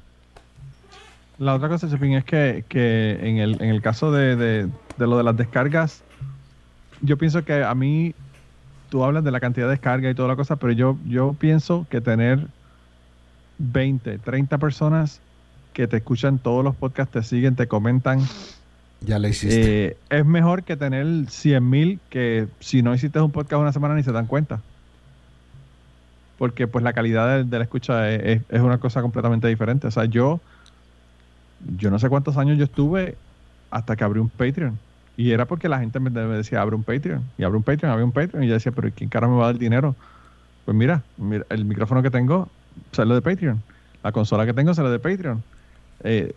La otra cosa, Chapín, es que, que en, el, en el caso de, de, de lo de las descargas, yo pienso que a mí tú hablas de la cantidad de descarga y toda la cosa, pero yo, yo pienso que tener 20, 30 personas que te escuchan todos los podcasts, te siguen, te comentan.
Ya la hiciste.
Eh, es mejor que tener 100 mil que si no hiciste un podcast una semana ni se dan cuenta. Porque pues la calidad de, la escucha es, es, una cosa completamente diferente. O sea, yo, yo no sé cuántos años yo estuve hasta que abrí un Patreon. Y era porque la gente me, decía, abre un Patreon. Y abre un Patreon, abre un Patreon. Y yo decía, pero ¿quién cara me va a dar dinero? Pues mira, mira el micrófono que tengo sale de Patreon. La consola que tengo sale de Patreon. Eh,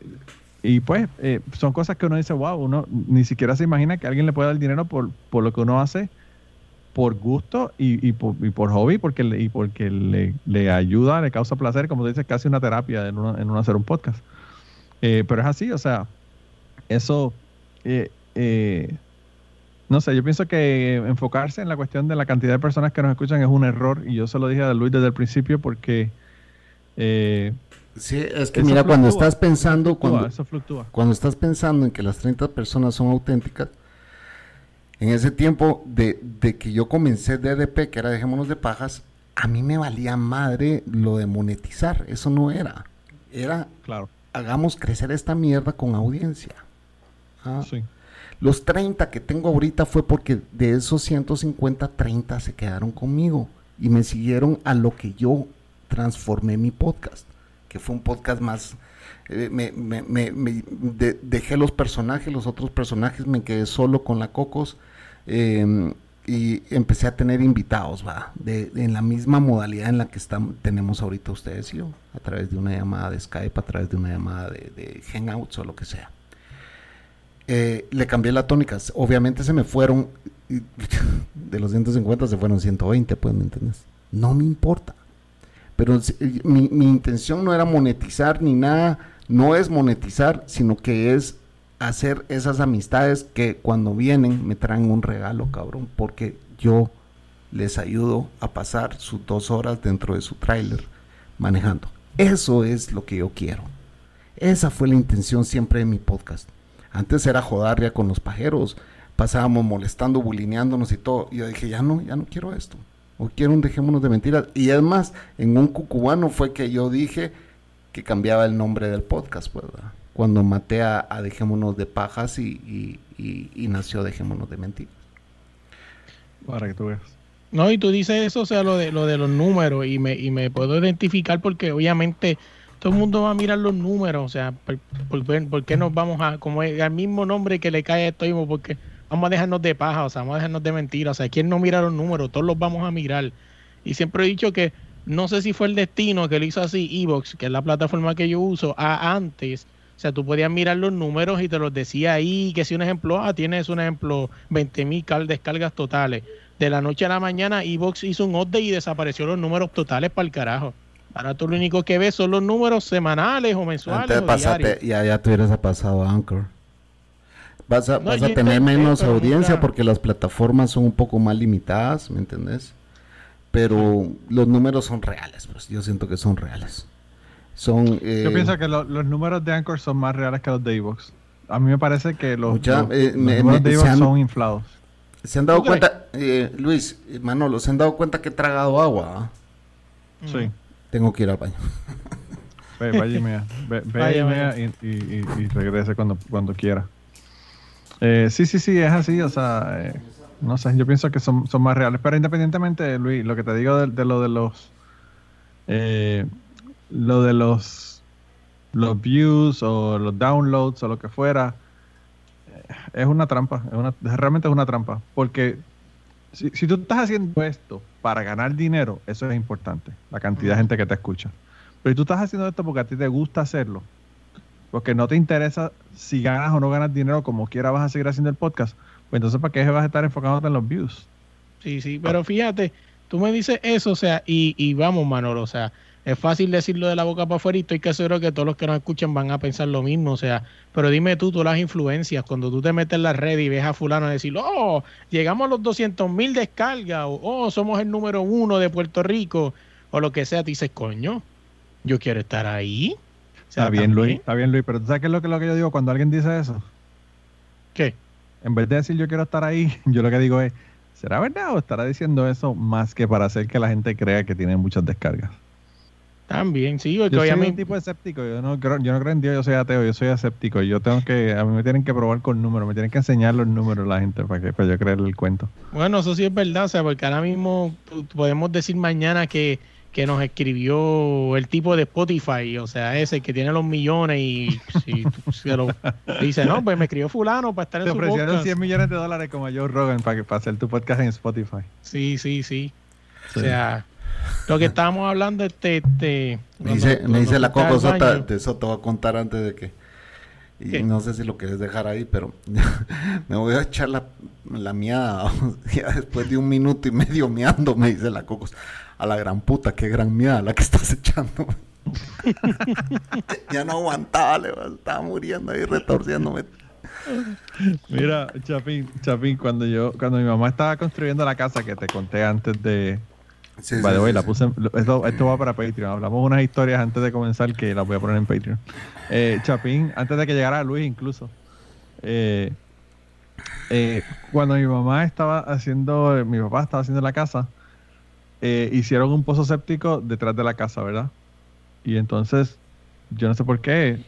y pues eh, son cosas que uno dice, wow, uno ni siquiera se imagina que alguien le pueda dar dinero por, por lo que uno hace por gusto y, y, por, y por, hobby porque le, y porque le, le, ayuda, le causa placer, como tú dices, casi una terapia en uno, en hacer un podcast. Eh, pero es así, o sea, eso, eh, eh, no sé, yo pienso que enfocarse en la cuestión de la cantidad de personas que nos escuchan es un error y yo se lo dije a Luis desde el principio porque...
Sí, es que mira, cuando estás pensando, cuando, cuando estás pensando en que las 30 personas son auténticas, en ese tiempo de, de que yo comencé DDP, que era Dejémonos de Pajas, a mí me valía madre lo de monetizar, eso no era. Era,
claro.
hagamos crecer esta mierda con audiencia. ¿Ah? Sí. Los 30 que tengo ahorita fue porque de esos 150, 30 se quedaron conmigo y me siguieron a lo que yo transformé mi podcast, que fue un podcast más... Eh, me, me, me, dejé los personajes, los otros personajes, me quedé solo con la Cocos em, y empecé a tener invitados, va, en la misma modalidad en la que estamos, tenemos ahorita ustedes y yo, a través de una llamada de Skype, a través de una llamada de, de Hangouts o lo que sea. Eh, le cambié la tónica. Obviamente se me fueron, de los 150 se fueron 120, pues, ¿me entiendes? No me importa. Pero mi, mi, intención no era monetizar ni nada, no es monetizar, sino que es hacer esas amistades que cuando vienen me traen un regalo, cabrón, porque yo les ayudo a pasar sus dos horas dentro de su tráiler manejando. Eso es lo que yo quiero. Esa fue la intención siempre de mi podcast. Antes era joder con los pajeros, pasábamos molestando, bulineándonos y todo. Y yo dije, ya no, ya no quiero esto. O quiero un dejémonos de mentiras. Y es más, en un cucubano fue que yo dije que cambiaba el nombre del podcast, pues, ¿verdad? Cuando maté a, Dejémonos de Pajas y, nació Dejémonos de Mentiras.
Para que tú veas.
No, y tú dices eso, o sea, lo de, lo de los números, y me, y me puedo identificar porque obviamente todo el mundo va a mirar los números, o sea, ¿por, qué nos vamos a, como el mismo nombre que le cae a esto mismo, porque vamos a dejarnos de paja, o sea, vamos a dejarnos de mentiras, o sea, ¿quién no mira los números? Todos los vamos a mirar. Y siempre he dicho que no sé si fue el destino que lo hizo así, Evox, que es la plataforma que yo uso, a antes. O sea, tú podías mirar los números y te los decía ahí, que si un ejemplo, ah, tienes un ejemplo, 20 mil descargas totales. De la noche a la mañana, Evox hizo un update y desapareció los números totales para el carajo. Ahora tú lo único que ves son los números semanales o mensuales.
Antes ya, ya te hubieras pasado a Anchor. Vas a, vas a tener menos audiencia porque las plataformas son un poco más limitadas, ¿me entendés? Pero los números son reales, pues yo siento que son reales. Son,
eh, yo pienso que los números de Anchor son más reales que los de Evox. A mí me parece que los, eh, números de Evox son inflados.
¿Se han dado cuenta, eh, Luis, Manolo, se han dado cuenta que he tragado agua? ¿ah?
Sí.
Tengo que ir al baño.
Ve, vaya y mea. Ve, ve y, y, y, regrese cuando, cuando quiera. Eh, sí, sí, sí, es así. O sea, eh, no sé, yo pienso que son, son más reales. Pero independientemente, Luis, lo que te digo de, lo de los. Eh, lo de los. Los views o los downloads o lo que fuera. Eh, es una trampa. Es una, realmente es una trampa. Porque si, si tú estás haciendo esto para ganar dinero, eso es importante, la cantidad de gente que te escucha. Pero si tú estás haciendo esto porque a ti te gusta hacerlo, porque no te interesa si ganas o no ganas dinero, como quiera vas a seguir haciendo el podcast, pues entonces ¿para qué vas a estar enfocándote en los views?
Sí, sí, pero fíjate, tú me dices eso, o sea, y, y vamos, Manolo, o sea, es fácil decirlo de la boca para afuera y estoy que seguro que todos los que nos escuchan van a pensar lo mismo. O sea, pero dime tú, tú las influencias, cuando tú te metes en la red y ves a fulano decir, oh, llegamos a los 200 mil descargas, o oh, somos el número uno de Puerto Rico, o lo que sea, te dices, coño, yo quiero estar ahí.
está bien, Luis, está bien, Luis, pero ¿tú sabes qué es lo que, lo que yo digo cuando alguien dice eso?
¿Qué?
En vez de decir yo quiero estar ahí, yo lo que digo es, ¿Será verdad o estará diciendo eso más que para hacer que la gente crea que tiene muchas descargas?
También, sí,
yo soy un tipo escéptico, yo no, creo, yo no creo en Dios, yo soy ateo, yo soy escéptico, yo tengo que, a mí me tienen que probar con números, me tienen que enseñar los números la gente para que para yo creer el cuento.
Bueno, eso sí es verdad, o sea, porque ahora mismo podemos decir mañana que, que nos escribió el tipo de Spotify, o sea, ese que tiene los millones y si, lo, dice, no, pues me escribió fulano para estar en
Te
su
ofrecieron 100 millones de dólares como Joe Rogan para, que, para hacer tu podcast en Spotify.
Sí, sí, sí. O sea, lo que estábamos hablando, este. este
me dice, me dice la Coco Sota, de eso te voy a contar antes de que. Y no sé si lo quieres dejar ahí, pero me voy a echar la, la miada. ya después de un minuto y medio miando, me dice la Cocos. A la gran puta, qué gran miada la que estás echando. ya no aguantaba, le estaba muriendo ahí retorciéndome.
Mira, Chapín, Chapín, cuando yo, cuando mi mamá estaba construyendo la casa que te conté antes de, Sí, la puse, esto, va para Patreon. Hablamos unas historias antes de comenzar que las voy a poner en Patreon. Eh, Chapín, antes de que llegara Luis incluso, eh, eh, cuando mi mamá estaba haciendo, mi papá estaba haciendo la casa, hicieron un pozo séptico detrás de la casa, ¿verdad? Y entonces, yo no sé por qué,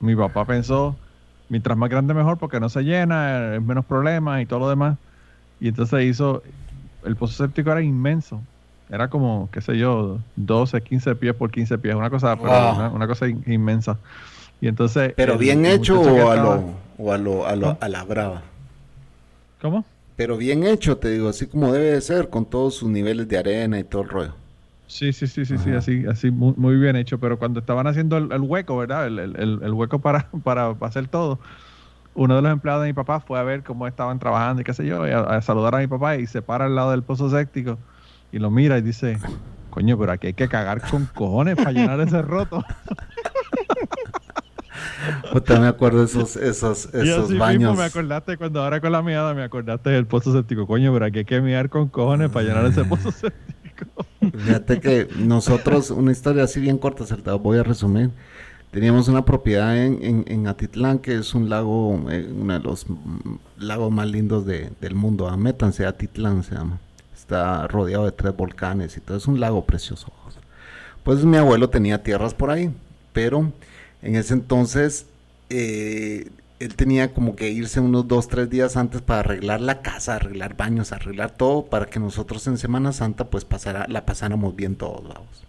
mi papá pensó, mientras más grande mejor porque no se llena, es menos problemas y todo lo demás. Y entonces hizo, el pozo séptico era inmenso era como, qué sé yo, 12, 15 pies por 15 pies, una cosa, una, cosa inmensa. Y entonces...
¿Pero bien hecho o, a lo, o a lo, a lo, a la brava?
¿Cómo?
Pero bien hecho, te digo, así como debe de ser, con todos sus niveles de arena y todo el rollo.
Sí, sí, sí, sí, sí, así, así muy, muy, bien hecho. Pero cuando estaban haciendo el, hueco, ¿verdad? El, el, el, hueco para, para hacer todo, uno de los empleados de mi papá fue a ver cómo estaban trabajando y qué sé yo, y a saludar a mi papá y se para al lado del pozo séptico y lo mira y dice, coño, pero aquí hay que cagar con cojones para llenar ese roto.
Usted me acuerdo de esos, esos, esos y baños. Mismo
me acordaste cuando ahora con la miada me acordaste del pozo séptico. Coño, pero aquí hay que mirar con cojones para llenar ese pozo séptico.
Fíjate que nosotros, una historia así bien corta, se la voy a resumir. Teníamos una propiedad en, en, Atitlán, que es un lago, eh, uno de los lagos más lindos de, del mundo. Métanse, Atitlán se llama está rodeado de tres volcanes y todo, es un lago precioso. Pues mi abuelo tenía tierras por ahí, pero en ese entonces eh, él tenía como que irse unos dos, tres días antes para arreglar la casa, arreglar baños, arreglar todo, para que nosotros en Semana Santa pues pasara, la pasáramos bien todos lados.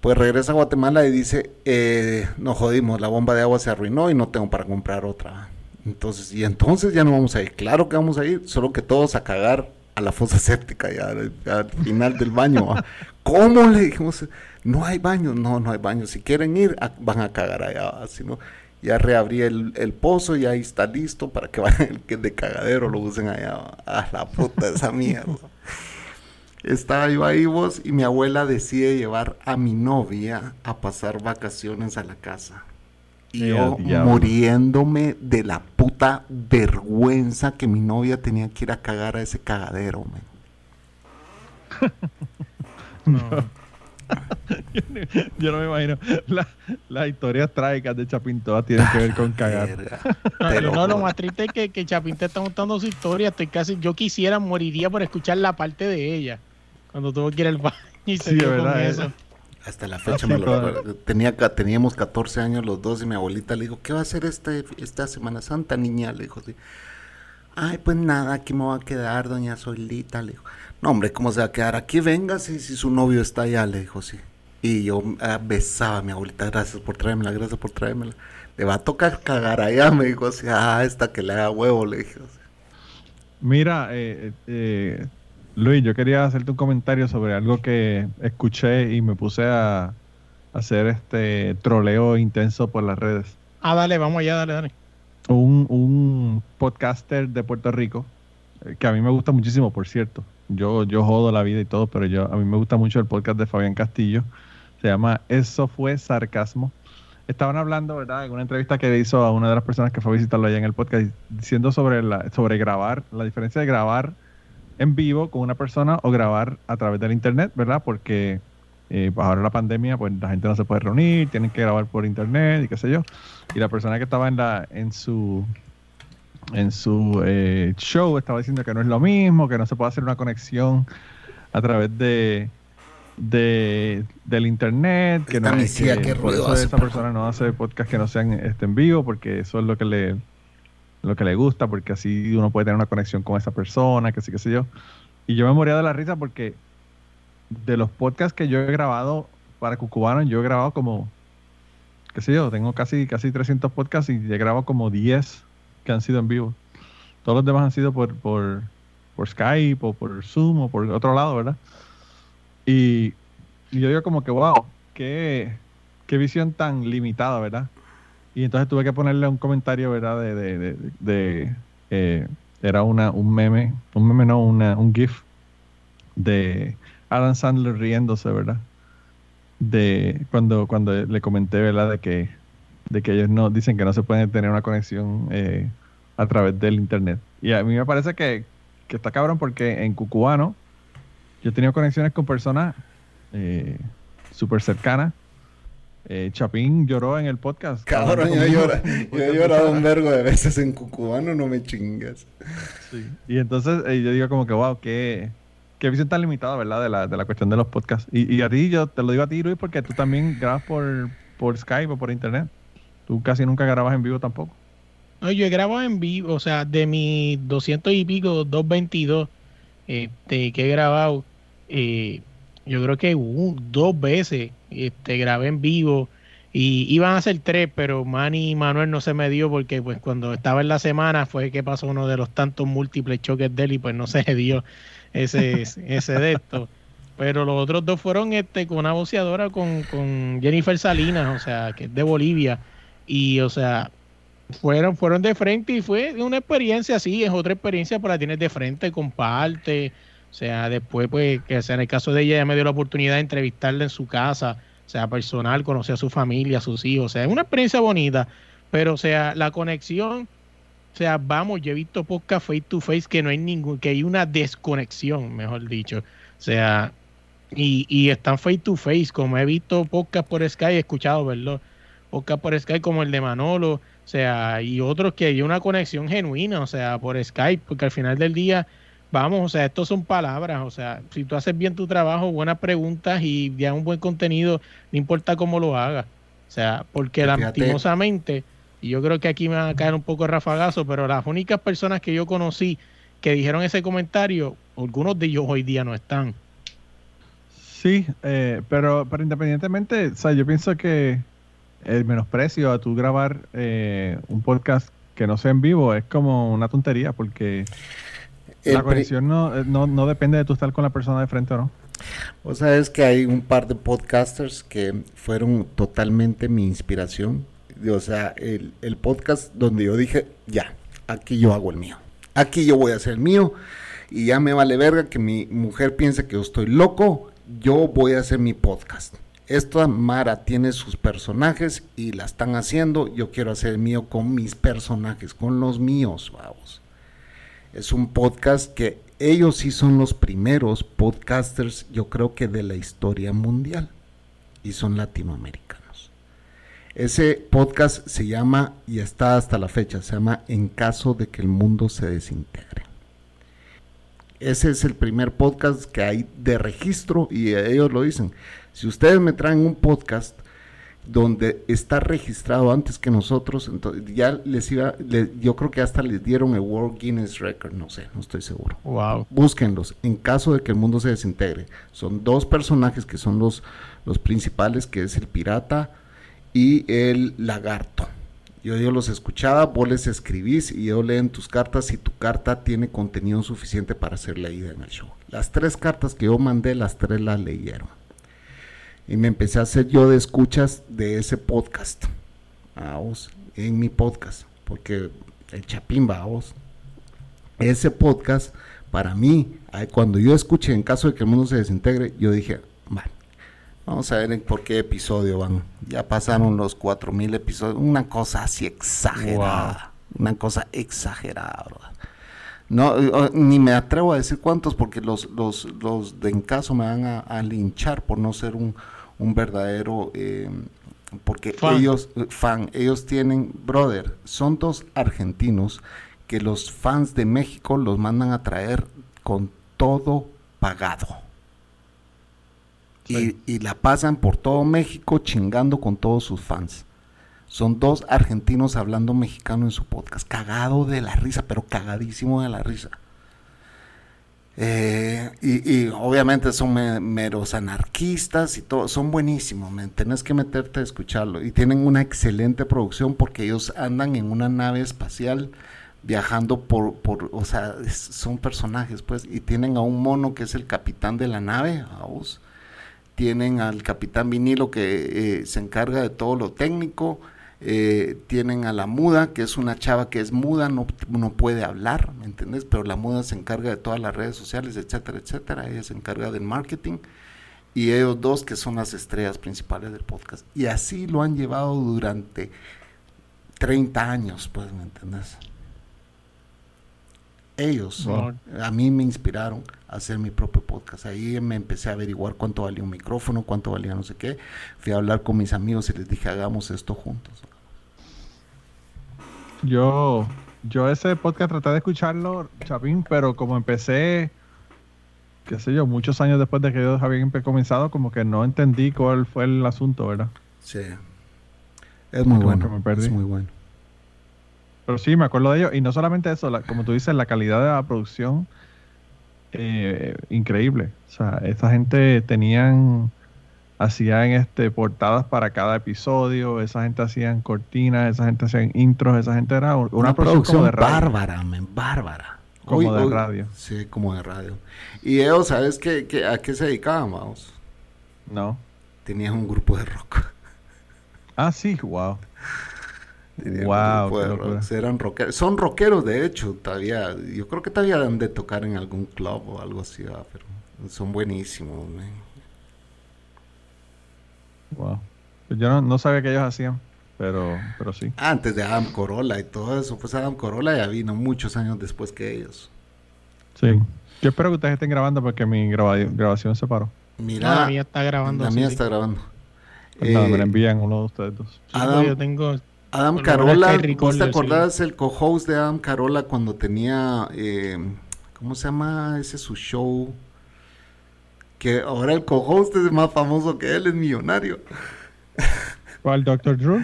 Pues regresa a Guatemala y dice, eh, nos jodimos, la bomba de agua se arruinó y no tengo para comprar otra. Entonces, y entonces ya no vamos a ir. Claro que vamos a ir, solo que todos a cagar a la fosa séptica, ya al, final del baño. ¿Cómo le dijimos? No hay baño, no, no hay baño. Si quieren ir, van a cagar allá. Si no, ya reabrí el, el, pozo y ahí está listo para que vayan el que de cagadero lo usen allá. A la puta esa mierda. Estaba yo ahí vos y mi abuela decide llevar a mi novia a pasar vacaciones a la casa. Y yo muriéndome de la puta vergüenza que mi novia tenía que ir a cagar a ese cagadero,
no. yo, no me imagino. Las la historias trágicas de Chapín todas tienen que ver con cagar.
no, lo más triste es que, que Chapín te está contando su historia. Estoy casi, yo quisiera, moriría por escuchar la parte de ella. Cuando tuvo que ir al baño y se dio con eso.
Hasta la fecha me lo Tenía, teníamos 14 años los dos y mi abuelita le dijo, ¿qué va a hacer este, esta Semana Santa, niña? Le dijo, sí. Ay, pues nada, aquí me va a quedar, doña Solita. Le dijo, no, hombre, ¿cómo se va a quedar? Aquí venga si, si su novio está allá, le dijo, sí. Y yo ah, besaba a mi abuelita, gracias por traérmela, gracias por traérmela. Le va a tocar cagar allá, me dijo así, ah, esta que le haga huevo, le dije.
Mira, eh, eh, Luis, yo quería hacerte un comentario sobre algo que escuché y me puse a hacer este troleo intenso por las redes.
Ah, dale, vamos allá, dale, dale.
Un, un podcaster de Puerto Rico, eh, que a mí me gusta muchísimo, por cierto. Yo, yo jodo la vida y todo, pero yo a mí me gusta mucho el podcast de Fabián Castillo. Se llama Eso fue sarcasmo. Estaban hablando, ¿verdad? En una entrevista que hizo a una de las personas que fue a visitarlo allá en el podcast, diciendo sobre, la, sobre grabar, la diferencia de grabar en vivo con una persona o grabar a través del internet, ¿verdad? Porque eh, pues ahora la pandemia, pues la gente no se puede reunir, tienen que grabar por internet y qué sé yo. Y la persona que estaba en la en su en su eh, show estaba diciendo que no es lo mismo, que no se puede hacer una conexión a través de, de del internet, que no es que, por eso esa persona no hace podcast que no sean este, en vivo, porque eso es lo que le lo que le gusta, porque así uno puede tener una conexión con esa persona, que sí, que sé yo. Y yo me moría de la risa porque de los podcasts que yo he grabado para Cucubano, yo he grabado como, qué sé yo, tengo casi, casi 300 podcasts y he grabado como 10 que han sido en vivo. Todos los demás han sido por, por, por Skype o por Zoom o por otro lado, ¿verdad? Y, yo digo como que, wow, qué, qué visión tan limitada, ¿verdad? Y entonces tuve que ponerle un comentario, ¿verdad? De, de, de, eh, era una, un meme, un meme no, una, un GIF de Adam Sandler riéndose, ¿verdad? De cuando, cuando le comenté, ¿verdad? De que, de que ellos no dicen que no se puede tener una conexión eh, a través del internet. Y a mí me parece que, que está cabrón porque en Cucubano yo he tenido conexiones con personas eh, súper cercanas eh, Chapín lloró en el podcast.
Cabrón, yo, llora, yo he llorado un vergo de veces en Cucubano, no me chingas.
Sí. Y entonces eh, yo digo como que, wow, qué, qué visión tan limitada, ¿verdad? De la, de la cuestión de los podcasts. Y, y, a ti, yo te lo digo a ti, Luis, porque tú también grabas por, por Skype o por Internet. Tú casi nunca grabas en vivo tampoco.
No, yo he grabado en vivo, o sea, de mis 200 y pico, 222 este, que he grabado, eh, yo creo que dos veces este, grabé en vivo y iban a ser tres, pero Manny y Manuel no se me dio porque pues cuando estaba en la semana fue que pasó uno de los tantos múltiples choques de él y pues no se dio ese, ese de esto. Pero los otros dos fueron este con una boceadora con, con Jennifer Salinas, o sea, que es de Bolivia. Y o sea, fueron, fueron de frente y fue una experiencia así, es otra experiencia, pero la tienes de frente, comparte. O sea, después, pues, que sea, en el caso de ella, ella me dio la oportunidad de entrevistarla en su casa, sea personal, conocer a su familia, a sus hijos. O sea, es una experiencia bonita, pero, o sea, la conexión, o sea, vamos, yo he visto podcast face to face que no hay ningún, que hay una desconexión, mejor dicho. O sea, y, y están face to face, como he visto podcast por Skype, he escuchado, ¿verdad? Podcast por Skype como el de Manolo, o sea, y otros que hay una conexión genuina, o sea, por Skype, porque al final del día vamos, o sea, estos son palabras, o sea, si tú haces bien tu trabajo, buenas preguntas y ya un buen contenido, no importa cómo lo hagas. O sea, porque lastimosamente, y yo creo que aquí me va a caer un poco rafagazo, pero las únicas personas que yo conocí que dijeron ese comentario, algunos de ellos hoy día no están.
Sí, eh, pero, pero independientemente, o sea, yo pienso que el menosprecio a tu grabar eh, un podcast que no sea en vivo es como una tontería porque la conexión no, no, no, depende de tú estar con la persona de frente o no.
O sabes que hay un par de podcasters que fueron totalmente mi inspiración. O sea, el, el podcast donde yo dije, ya, aquí yo hago el mío. Aquí yo voy a hacer el mío. Y ya me vale verga que mi mujer piense que yo estoy loco. Yo voy a hacer mi podcast. Esta Mara tiene sus personajes y la están haciendo. Yo quiero hacer el mío con mis personajes, con los míos, vamos. Es un podcast que ellos sí son los primeros podcasters, yo creo que de la historia mundial. Y son latinoamericanos. Ese podcast se llama, y está hasta la fecha, se llama En caso de que el mundo se desintegre. Ese es el primer podcast que hay de registro y ellos lo dicen. Si ustedes me traen un podcast donde está registrado antes que nosotros, entonces ya les iba, yo creo que hasta les dieron el World Guinness Record, no sé, no estoy seguro.
Wow.
Búsquenlos, en caso de que el mundo se desintegre. Son dos personajes que son los, los principales, que es el pirata y el lagarto. Yo, yo los escuchaba, vos les escribís y yo leen tus cartas si tu carta tiene contenido suficiente para ser leída en el show. Las tres cartas que yo mandé, las tres las leyeron y me empecé a hacer yo de escuchas de ese podcast. Vamos, en mi podcast, porque el Chapín, vamos. Ese podcast, para mí, cuando yo escuché en caso de que el mundo se desintegre, yo dije, vale, vamos a ver en por qué episodio van. Ya pasaron los 4000 episodios, una cosa así exagerada, una cosa exagerada, No, ni me atrevo a decir cuántos porque los, los, los de en caso me van a linchar por no ser un, un verdadero, eh, porque ellos, eh, fan, ellos tienen, brother, son dos argentinos que los fans de México los mandan a traer con todo pagado. Y, y la pasan por todo México chingando con todos sus fans. Son dos argentinos hablando mexicano en su podcast. Cagado de la risa, pero cagadísimo de la risa. Eh, y, y obviamente son me- meros anarquistas y todo, son buenísimos, men. tenés que meterte a escucharlo. Y tienen una excelente producción porque ellos andan en una nave espacial viajando por, por o sea, es- son personajes, pues, y tienen a un mono que es el capitán de la nave, a vos. Tienen al capitán vinilo que eh, se encarga de todo lo técnico. Eh, tienen a la muda, que es una chava que es muda, no, no puede hablar, ¿me entendés? Pero la muda se encarga de todas las redes sociales, etcétera, etcétera. Ella se encarga del marketing. Y ellos dos que son las estrellas principales del podcast. Y así lo han llevado durante 30 años, pues, ¿me entendés? Ellos
Wow.
a mí me inspiraron a hacer mi propio podcast. Ahí me empecé a averiguar cuánto valía un micrófono, cuánto valía no sé qué. Fui a hablar con mis amigos y les dije, hagamos esto juntos.
Yo, yo ese podcast traté de escucharlo, Chapín, pero como empecé, qué sé yo, muchos años después de que habían empe- comenzado, como que no entendí cuál fue el asunto, ¿verdad?
Sí. Es muy
Como
bueno. Es muy bueno.
Pero sí, me acuerdo de ellos. Y no solamente eso, la- como tú dices, la calidad de la producción, eh, increíble. O sea, esa gente tenían, hacían este, portadas para cada episodio, esa gente hacían cortinas, esa gente hacían intros, esa gente era un- una, producción, como de radio.
bárbara, men, bárbara.
Como de radio.
Sí, como de radio. Y ellos, ¿sabes qué, qué- a qué se dedicaban, vamos?
No.
Tenían un grupo de rock.
Ah, sí, wow. Wow, qué
rock. Eran rockeros. Son rockeros, de hecho, todavía. Yo creo que todavía han de tocar en algún club o algo así, ¿va? pero son buenísimos, men.
Wow. Yo no, no sabía que ellos hacían, pero, pero sí.
Antes de Adam Corolla y todo eso, pues Adam Corolla ya vino muchos años después que ellos.
Sí. Yo espero que ustedes estén grabando porque mi graba- grabación se paró.
Mira,
No, la mía está grabando.
la mía
sí.
está grabando.
Pues nada,
Eh,
me la envían uno de ustedes dos.
Adam-
pues yo tengo.
Adam Carola,
que hay
¿vos te
recorder,
acordás el co-host de Adam Carola cuando tenía, eh, ¿cómo se llama ese su show? Que ahora el co-host es más famoso que él, es millonario.
¿Cuál, Dr. Drew?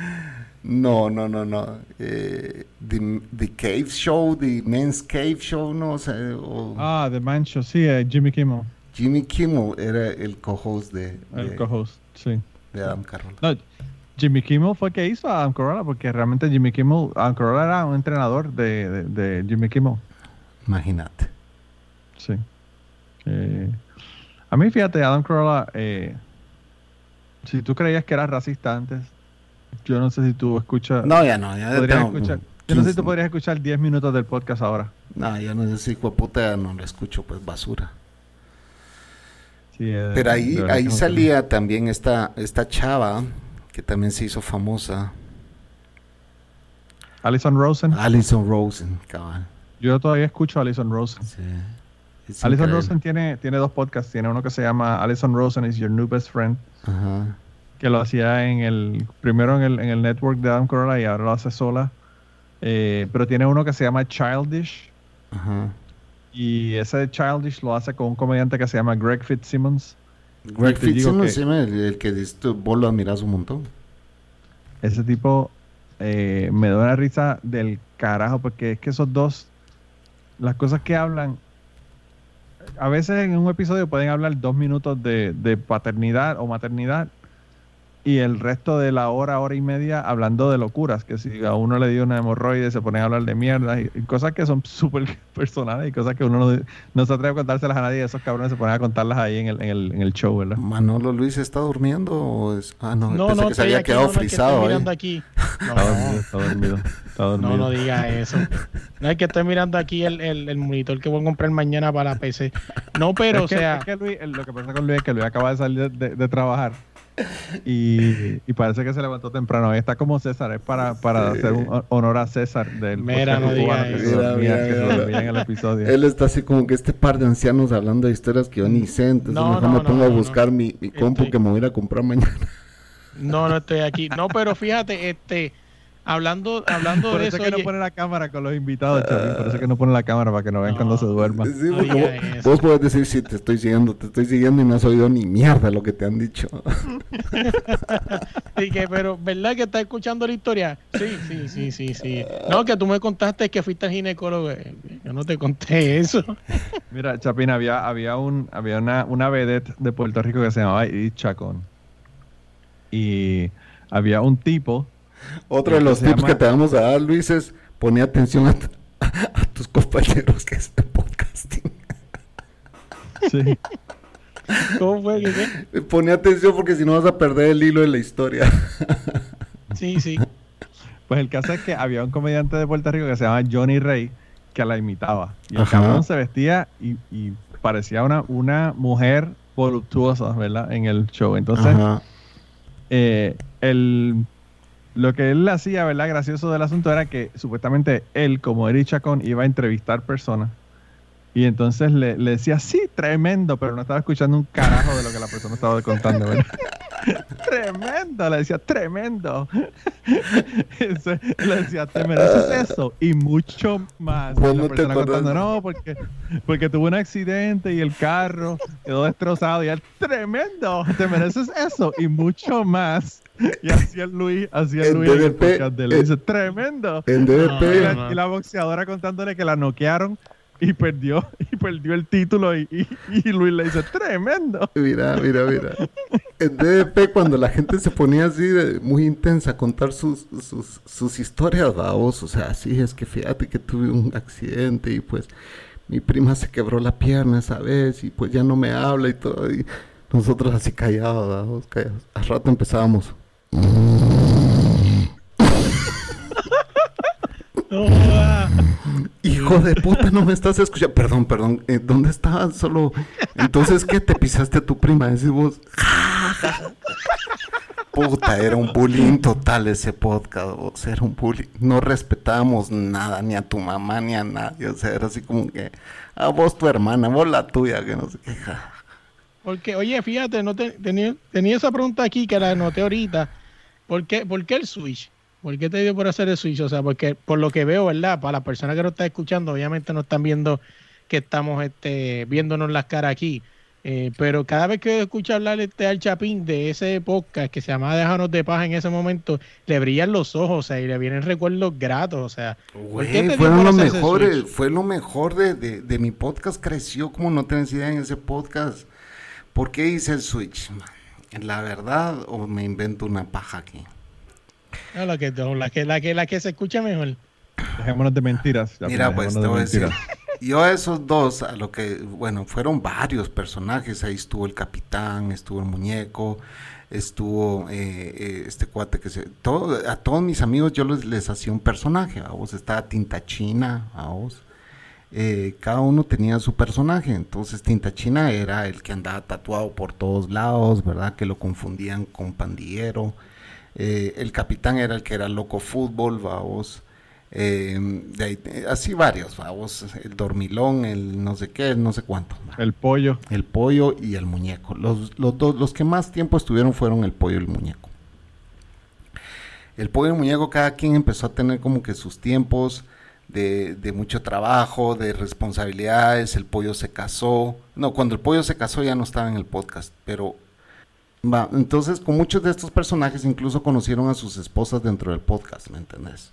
No, no, no, no. Eh, the, the Cave Show, The Men's Cave Show, no o sea, o
Ah, The Man Show, sí, eh, Jimmy Kimmel,
Jimmy Kimmel era el co-host de,
el co-host, sí.
de Adam Carola.
No, Jimmy Kimmel fue que hizo a Adam Carolla, porque realmente Jimmy Kimmel, Adam Carolla era un entrenador de, de, de Jimmy Kimmel,
Imagínate.
sí. Eh, a mí, fíjate, Adam Carolla, eh, si tú creías que era racista antes, yo no sé si tú escuchas...
No, ya no, ya tengo
escuchar, yo no sé si
15.
tú podrías escuchar 10 minutos del podcast ahora.
No, ya no sé si puta no lo escucho, pues basura.
Sí, eh,
Pero ahí, ahí salía también esta, esta chava que también se hizo famosa,
Alison Rosen.
Alison Rosen, cabal.
Yo todavía escucho a Alison Rosen.
Sí. Es
Alison
increíble.
Rosen tiene, tiene dos podcasts. Tiene uno que se llama Alison Rosen is Your New Best Friend,
Ajá.
que lo hacía en el primero en el, en el network de Adam Carolla y ahora lo hace sola. Eh, pero tiene uno que se llama Childish
Ajá.
y ese Childish lo hace con un comediante que se llama Greg Fitzsimmons.
Greg Fitzsimmons, me- el, el que dices vos lo admiras un montón.
Ese tipo eh, me da una risa del carajo porque es que esos dos, las cosas que hablan, a veces en un episodio pueden hablar dos minutos de, de paternidad o maternidad y el resto de la hora, hora y media hablando de locuras, que si a uno le dio una hemorroide se ponen a hablar de mierda y, y cosas que son súper personales y cosas que uno no, no se atreve a contárselas a nadie, esos cabrones se ponen a contarlas ahí en el, en el, en el show, ¿verdad?
Manolo Luis está durmiendo o es... Ah, no,
No,
pensé
no,
que se
estoy
había
aquí,
quedado
no, que
frisado
estoy mirando aquí.
Está dormido,
No,
está dormido, está dormido.
no, no diga eso. No es que estoy mirando aquí el, el, el monitor que voy a comprar mañana para la PC. No, pero,
Es
o
que-
sea,
es que Luis- el- lo que pasa con Luis es que Luis acaba de salir de, de- de trabajar y, y parece que se levantó temprano. Ahí está como César, es para, para
Sí.
hacer un ho- honor a César del
Mira, no
cubano
diga
que se dormía,
Mira,
que se
mira,
dormía en el episodio.
Él está así como que este par de ancianos hablando de historias que yo ni sé, entonces
No,
mejor
no,
me
no,
pongo a buscar
no.
mi, mi compu
Estoy-
que me voy a ir a comprar mañana.
no, no estoy aquí. No, pero fíjate, este, Hablando, hablando
por
de
eso
eso.
que no pone la cámara con los invitados, Chapín. Por eso que no pone la cámara para que no vean cuando se duerma.
Sí, porque vos, vos podés decir, sí, te estoy siguiendo, te estoy siguiendo y no has oído ni mierda lo que te han dicho.
y que, pero, ¿verdad que estás escuchando la historia? Sí, sí, sí, sí, sí. No, que tú me contaste que fuiste al ginecólogo. eh, Yo no te conté eso.
Mira, Chapín, había, había, un, había una, una vedette de Puerto Rico que se llamaba Edith Chacón. Y había un tipo.
Otro de
¿Qué
los tips
llama?
que te vamos a dar, Luis, es poner atención a, tu- a tus compañeros que es podcasting.
Sí.
¿Cómo fue qué?
Pone atención porque si no vas a perder el hilo de la historia.
Sí, sí.
Pues el caso es que había un comediante de Puerto Rico que se llama Johnny Ray que la imitaba. Y el
Ajá.
cabrón se vestía y, y parecía una, una mujer voluptuosa, ¿verdad? En el show. Entonces, eh, el, lo que él hacía, ¿verdad? Gracioso del asunto era que supuestamente él, como Eric Chacón, iba a entrevistar personas. Y entonces le, le decía, sí, tremendo, pero no estaba escuchando un carajo de lo que la persona estaba contando, ¿verdad? tremendo, le decía, tremendo. Le decía, te mereces eso y mucho más. Y la persona contando, no, porque, porque tuvo un accidente y el carro quedó destrozado. Y él, tremendo, te mereces eso y mucho más. Y así el Luis, así el
En
Luis en el podcast de él, dice, tremendo.
En
Y
DDP,
la, y la boxeadora contándole que la noquearon y perdió, y perdió el título y, y, y Luis le dice, tremendo.
mira, mira, mira. En DDP, cuando la gente se ponía así de- muy intensa a contar sus, sus, sus historias, vamos, o sea, sí, es que fíjate que tuve un accidente y pues mi prima se quebró la pierna esa vez y pues ya no me habla y todo. Y nosotros así callados, vamos, callados. Al rato empezábamos. Hijo de puta, no me estás escuchando. Perdón, perdón. eh, ¿Dónde estabas? Solo. Entonces, ¿qué te pisaste a tu prima? Decís vos. Puta, era un bullying total ese podcast. O era un bullying. No respetábamos nada, ni a tu mamá, ni a nadie. O sea, era así como que. A vos, tu hermana, vos la tuya, que no sé.
Porque, oye, fíjate, no te- tenía, tenía esa pregunta aquí que la anoté ahorita. ¿Por qué, por qué el switch? ¿Por qué te dio por hacer el switch? O sea, porque por lo que veo, ¿verdad? Para las personas que nos están escuchando, obviamente no están viendo que estamos este, viéndonos las caras aquí. Eh, pero cada vez que escucho hablar este al Chapín de ese podcast que se llamaba Déjanos de paz en ese momento, le brillan los ojos, o sea, y le vienen recuerdos gratos, o sea. ¿por qué te
Güey,
dio
fueron los mejores, fue lo mejor de, de, de mi podcast, creció como no tenés idea en ese podcast. ¿Por qué hice el switch? La verdad, o me invento una paja aquí.
No, la, que, la, que, la, que, la que se escucha mejor.
Dejémonos de mentiras. ya,
Mira, pues te voy a
de
decir. Yo a esos dos, a lo que, bueno, fueron varios personajes. Ahí estuvo el capitán, estuvo el muñeco, estuvo eh, eh, este cuate que se. Todo, a todos mis amigos yo les, les hacía un personaje. A vos estaba Tinta China, a vos. Eh, cada uno tenía su personaje. Entonces, Tinta China era el que andaba tatuado por todos lados, ¿verdad? Que lo confundían con pandillero. Eh, el capitán era el que era loco fútbol, vamos. Eh, de ahí, así varios, vamos. El dormilón, el no sé qué, el no sé cuánto.
El pollo.
El pollo y el muñeco. Los, los dos, los que más tiempo estuvieron fueron el pollo y el muñeco. El pollo y el muñeco, cada quien empezó a tener como que sus tiempos de, mucho trabajo, de responsabilidades. El pollo se casó. No, cuando el pollo se casó ya no estaba en el podcast, pero va. Entonces, con muchos de estos personajes incluso conocieron a sus esposas dentro del podcast, ¿me entendés?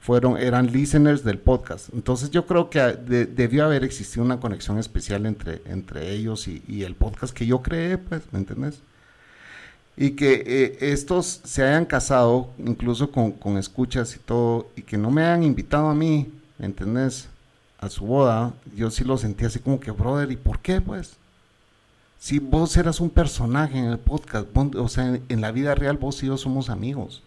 Fueron, eran listeners del podcast. Entonces yo creo que de- debió haber existido una conexión especial entre, entre ellos y, y el podcast que yo creé, pues, ¿me entendés? Y que eh, estos se hayan casado, incluso con, con escuchas y todo, y que no me hayan invitado a mí, ¿me entendés? A su boda, yo sí lo sentí así como que, brother, ¿y por qué, pues? Si vos eras un personaje en el podcast, o sea, en, la vida real vos y yo somos amigos.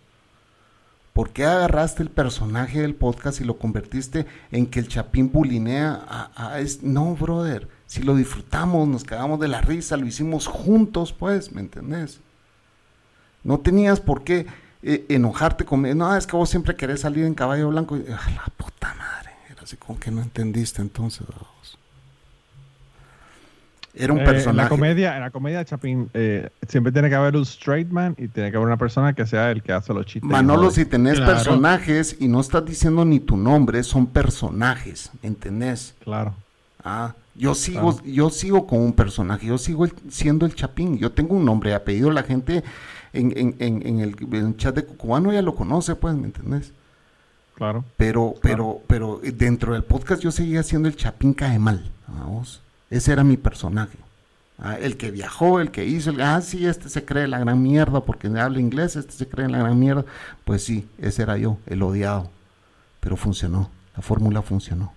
¿Por qué agarraste el personaje del podcast y lo convertiste en que el chapín bulinea a, es- No, brother. Si lo disfrutamos, nos quedamos de la risa, lo hicimos juntos, pues, ¿me entendés? No tenías por qué eh, enojarte conmigo. No, es que vos siempre querés salir en caballo blanco. Y, ah, la puta madre. Era así como que no entendiste entonces. vos. Era un personaje.
En la comedia, en la comedia Chapín, eh, siempre tiene que haber un straight man y tiene que haber una persona que sea el que hace los chistes.
Manolo, si tenés personajes y no estás diciendo ni tu nombre, son personajes, ¿entendés?
Claro.
Ah, yo sigo, yo sigo con un personaje, yo sigo siendo el Chapín, yo tengo un nombre y apellido, la gente en, en, en, en el, chat de Cucubano ya lo conoce, pues, ¿me entendés?
Claro.
Pero, pero, pero dentro del podcast yo seguía siendo el Chapín cae mal, vamos. Ese era mi personaje. Ah, el que viajó, el que hizo, el, ah, sí, este se cree la gran mierda porque habla inglés, este se cree la gran mierda. Pues sí, ese era yo, el odiado. Pero funcionó, la fórmula funcionó.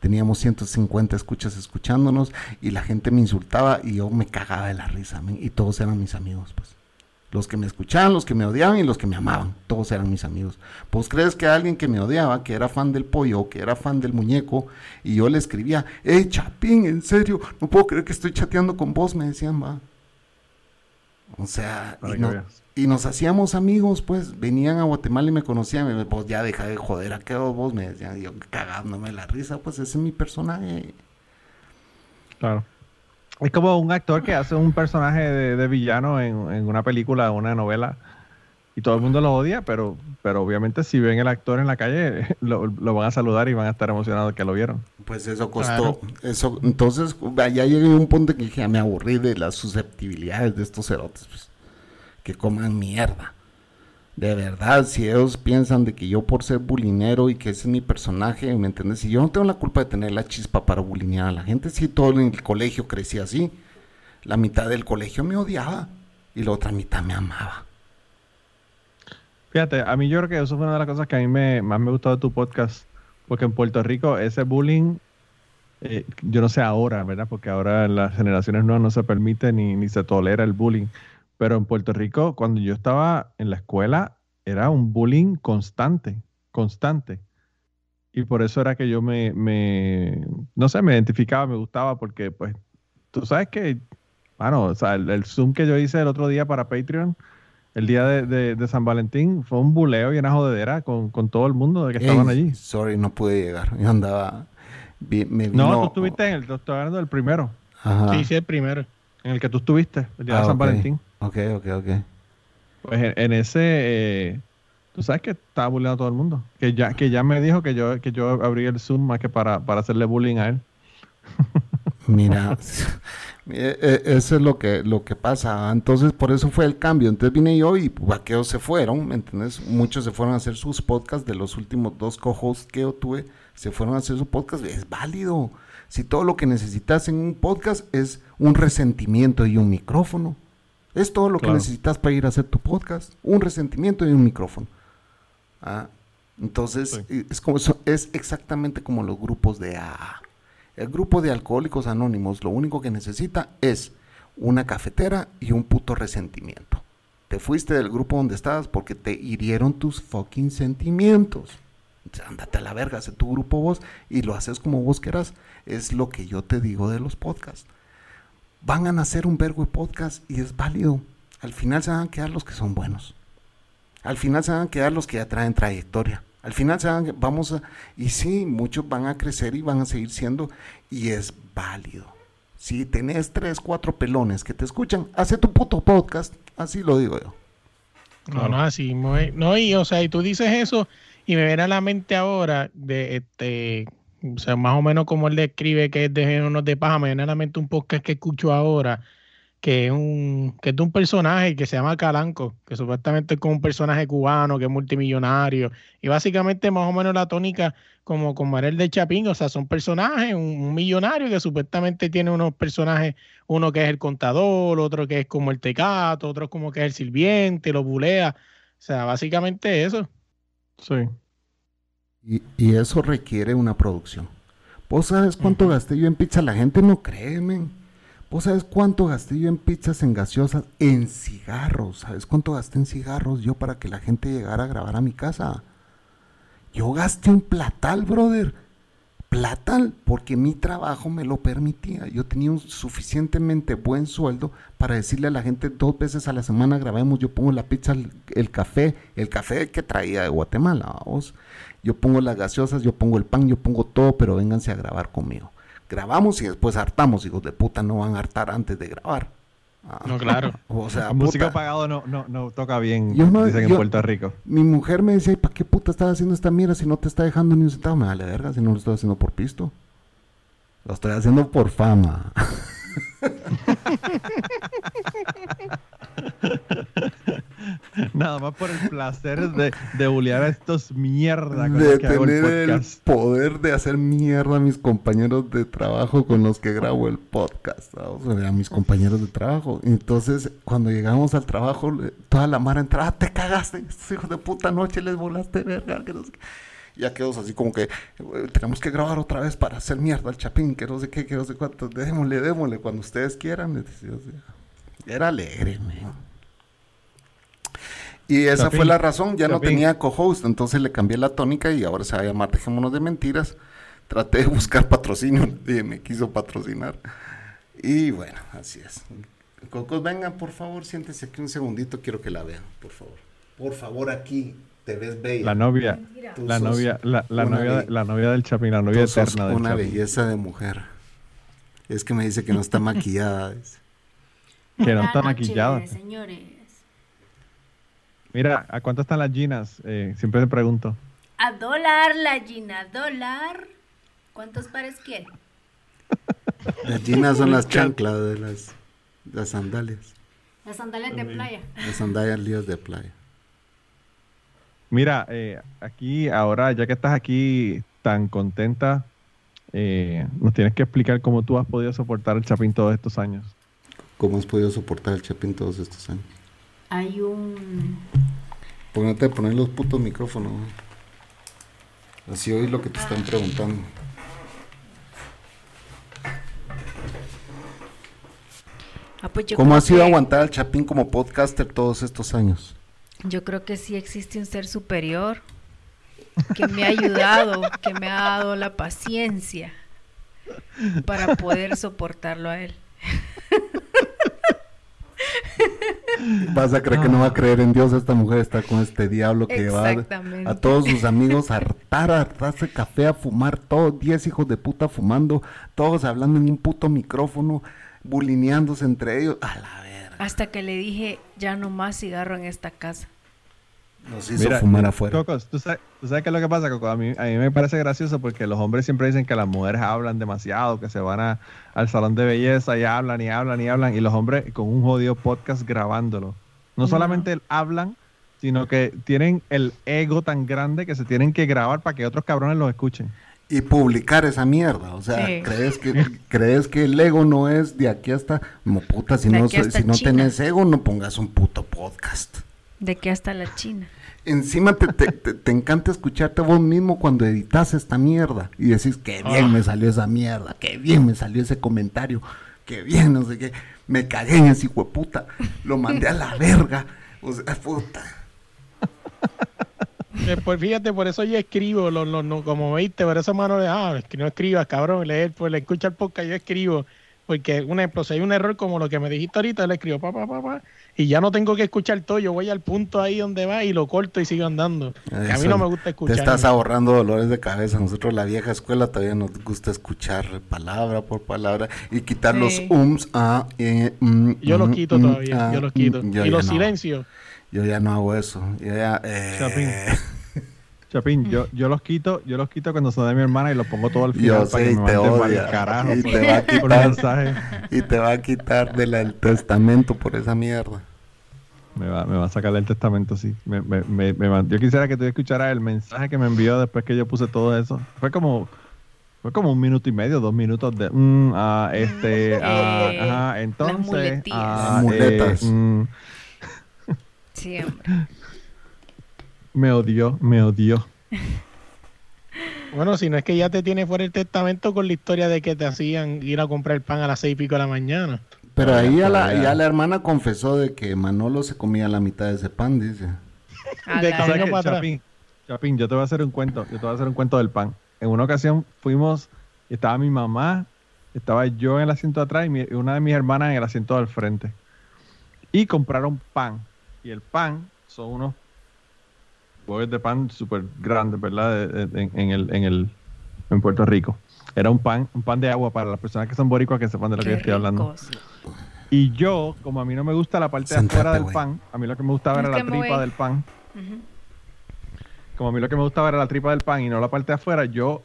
Teníamos 150 escuchas escuchándonos y la gente me insultaba y yo me cagaba de la risa, y todos eran mis amigos, pues. Los que me escuchaban, los que me odiaban y los que me amaban. Todos eran mis amigos. Pues crees que alguien que me odiaba, que era fan del pollo, que era fan del muñeco, y yo le escribía, hey Chapín, en serio, no puedo creer que estoy chateando con vos, me decían, va. O sea, y, nos hacíamos amigos, pues, venían a Guatemala y me conocían, me, pues ya deja de joder, ¿a qué vos? Me decían, yo cagándome la risa, pues ese es mi personaje.
Claro. Es como un actor que hace un personaje de, villano en, una película o una novela y todo el mundo lo odia, pero, pero obviamente si ven el actor en la calle lo, van a saludar y van a estar emocionados que lo vieron.
Pues eso costó, eso, entonces ya llegué a un punto que dije, me aburrí de las susceptibilidades de estos cerotes, pues, que coman mierda. De verdad, si ellos piensan de que yo por ser bulinero y que ese es mi personaje, ¿me entiendes? Si yo no tengo la culpa de tener la chispa para bulinear a la gente, si todo en el colegio crecía así, la mitad del colegio me odiaba y la otra mitad me amaba.
Fíjate, a mí yo creo que eso fue una de las cosas que a mí me, más me gustó de tu podcast, porque en Puerto Rico ese bullying, eh, yo no sé ahora, ¿verdad? Porque ahora las generaciones nuevas no se permite ni, ni se tolera el bullying pero en Puerto Rico, cuando yo estaba en la escuela, era un bullying constante, constante. Y por eso era que yo me, me no sé, me identificaba, me gustaba, porque pues, tú sabes que, bueno, o sea, el, Zoom que yo hice el otro día para Patreon, el día de, San Valentín, fue un buleo y una jodedera con, con todo el mundo de que estaban allí.
Sorry, no pude llegar. Yo andaba.
No, tú estuviste en el, doctorado del primero.
Sí, sí, el primero.
En el que tú estuviste, el día de ah, San Valentín.
Ok, ok, ok.
Pues en, ese, eh, tú sabes que estaba bullying a todo el mundo. Que ya, que ya me dijo que yo, que yo abrí el Zoom más que para, para hacerle bullying a él.
Mira, eh, eh, eso es lo que, lo que pasa. Entonces, por eso fue el cambio. Entonces vine yo y vaqueos se fueron, ¿me entiendes? Muchos se fueron a hacer sus podcasts. De los últimos dos co-hosts que yo tuve, se fueron a hacer su podcast. Es válido. Si todo lo que necesitas en un podcast es un resentimiento y un micrófono. Es todo lo que necesitas para ir a hacer tu podcast, un resentimiento y un micrófono. Ah, entonces, es, como, es exactamente como los grupos de AA. El grupo de alcohólicos anónimos lo único que necesita es una cafetera y un puto resentimiento. Te fuiste del grupo donde estabas porque te hirieron tus fucking sentimientos. Andate a la verga, hace tu grupo vos y lo haces como vos quieras. Es lo que yo te digo de los podcasts van a nacer un vergo de podcast y es válido. Al final se van a quedar los que son buenos. Al final se van a quedar los que ya traen trayectoria. Al final se van, vamos a, y sí, muchos van a crecer y van a seguir siendo, y es válido. Si tenés tres, cuatro pelones que te escuchan, hace tu puto podcast, así lo digo yo.
No, no, así, no, y o sea, y tú dices eso, y me viene a la mente ahora de este o sea, más o menos como él describe que es de género de paja, me viene un podcast que escucho ahora, que es un, que es de un personaje que se llama Calanco, que supuestamente es como un personaje cubano, que es multimillonario, y básicamente más o menos la tónica como, como era el de Chapín, o sea, son personajes, un, millonario que supuestamente tiene unos personajes, uno que es el contador, otro que es como el tecato, otro como que es el sirviente, lo bulea, o sea, básicamente eso.
Sí.
Y, eso requiere una producción. ¿Vos sabes cuánto gasté yo en pizza? La gente no cree, men. ¿Vos sabes cuánto gasté yo en pizzas, en gaseosas, en cigarros? ¿Sabes cuánto gasté en cigarros yo para que la gente llegara a grabar a mi casa? Yo gasté un platal, brother plata porque mi trabajo me lo permitía. Yo tenía un suficientemente buen sueldo para decirle a la gente dos veces a la semana grabemos, yo pongo la pizza, el, café, el café que traía de Guatemala, vos. Yo pongo las gaseosas, yo pongo el pan, yo pongo todo, pero vénganse a grabar conmigo. grabamos y después hartamos, hijos de puta, no van a hartar antes de grabar.
Ah. no, claro.
O sea,
música apagado no, no, no toca bien, dicen en Puerto Rico.
Mi mujer me dice, ¿para qué puta estás haciendo esta mierda si no te está dejando ni un centavo? Me vale verga si no lo estoy haciendo por pisto. Lo estoy haciendo por fama.
Nada más por el placer de, de a estos mierda
de tener el, poder de hacer mierda a mis compañeros de trabajo con los que grabo el podcast. a mis compañeros de trabajo. Entonces, cuando llegamos al trabajo, toda la mara entraba, ah, te cagaste, hijos de puta noche les volaste verga. Que Ya quedó así como que tenemos que grabar otra vez para hacer mierda al chapín, que no sé qué, que no sé cuánto. Démosle, démosle, cuando ustedes quieran. Era alegre, y esa fue la razón, ya no tenía co-host, entonces le cambié la tónica y ahora se va a llamar Dejémonos de Mentiras. Traté de buscar patrocinio, y me quiso patrocinar. Y bueno, así es. Cocos, vengan, por favor, siéntese aquí un segundito, quiero que la vean, por favor. Por favor, aquí, te ves bella.
La novia, la novia, la, novia, la novia del Chapín, la novia eterna del
una belleza de mujer. Es que me dice que no está maquillada.
que no está maquillada. Señores. Mira, ¿a cuánto están las ginas? Eh, siempre te pregunto.
A dólar la gina, dólar. ¿Cuántos pares quiere?
Las ginas son las chanclas de las, las sandalias.
Las sandalias de playa.
Las sandalias de playa.
Mira, eh, aquí ahora, ya que estás aquí tan contenta, eh, nos tienes que explicar cómo tú has podido soportar el Chapín todos estos años.
¿Cómo has podido soportar el Chapín todos estos años?
Hay un...
Ponete a poner los putos micrófonos. Así oí lo que te están preguntando. Ah, pues ¿Cómo ha sido aguantar al Chapín como podcaster todos estos años?
Yo creo que sí existe un ser superior que me ha ayudado, que me ha dado la paciencia para poder soportarlo a él.
Vas a creer que no va a creer en Dios. Esta mujer está con este diablo que va a todos sus amigos a hartar, a hartarse café, a fumar, todos 10 hijos de puta fumando, todos hablando en un puto micrófono, bulineándose entre ellos. A la verga.
Hasta que le dije, ya no más cigarro en esta casa.
Nos hizo fumar afuera.
Cocos, ¿tú sabes, qué es lo que pasa, Coco? A mí, a mí me parece gracioso porque los hombres siempre dicen que las mujeres hablan demasiado, que se van a, al salón de belleza y hablan y hablan y hablan, y los hombres con un jodido podcast grabándolo. No, solamente hablan, sino que tienen el ego tan grande que se tienen que grabar para que otros cabrones los escuchen.
Y publicar esa mierda, o sea, ¿crees que crees que el ego no es de aquí hasta, como puta, si no, si no tenés ego, no pongas un puto podcast.
De que hasta la China.
Encima te, te, encanta escucharte vos mismo cuando editas esta mierda y decís, qué bien ah. me salió esa mierda, qué bien me salió ese comentario, qué bien, no sé qué, me cagué en ese hijo puta, lo mandé a la verga, o sea, puta.
Eh, pues fíjate, por eso yo escribo, lo, lo, como viste, por eso mano de, ah, que no escribas, cabrón, leer, pues le escucha el podcast, yo escribo, porque un ejemplo, si hay un error como lo que me dijiste ahorita, le escribo, pa, pa, pa, pa, y ya no tengo que escuchar todo, yo voy al punto ahí donde va y lo corto y sigo andando. a mí no me gusta escuchar.
Te estás ahorrando dolores de cabeza. Nosotros la vieja escuela todavía nos gusta escuchar palabra por palabra y quitar los ums, ah,
mm, yo los mm, quito mm, todavía, yo los quito. y los silencios.
Yo ya no hago eso. Yo ya, eh...
Chapín, yo, yo los quito, yo los quito cuando son de mi hermana y los pongo todo al final para que me te odia. Carajo,
y te va a quitar y te va a quitar del testamento por esa mierda.
Me va, me va a sacar del testamento, sí. Me, me, me, yo quisiera que tú escucharas el mensaje que me envió después que yo puse todo eso. Fue como, fue como un minuto y medio, dos minutos de, mm, ah, este, ah, ajá, entonces, ah,
muletas.
Eh, mm. Siempre.
Me odió, me odió.
Bueno, si no es que ya te tiene fuera el testamento con la historia de que te hacían ir a comprar el pan a las seis y pico de la mañana.
Pero ahí ya la, ya la hermana confesó de que Manolo se comía la mitad de ese pan, dice.
de Chapín, Chapín, yo te voy a hacer un cuento, yo te voy a hacer un cuento del pan. En una ocasión fuimos, estaba mi mamá, estaba yo en el asiento de atrás y una de mis hermanas en el asiento del frente. Y compraron pan. Y el pan son unos bollos de pan súper grandes, ¿verdad? En, el, en, el, en Puerto Rico. Era un pan, un pan de agua para las personas que son boricuas que sepan de lo que
Qué
yo estoy hablando.
ricos.
Y yo, como a mí no me gusta la parte de afuera del pan, a mí lo que me gustaba
Es
era
que
la tripa
voy.
del pan. Como a mí lo que me gustaba era la tripa del pan y no la parte de afuera, yo,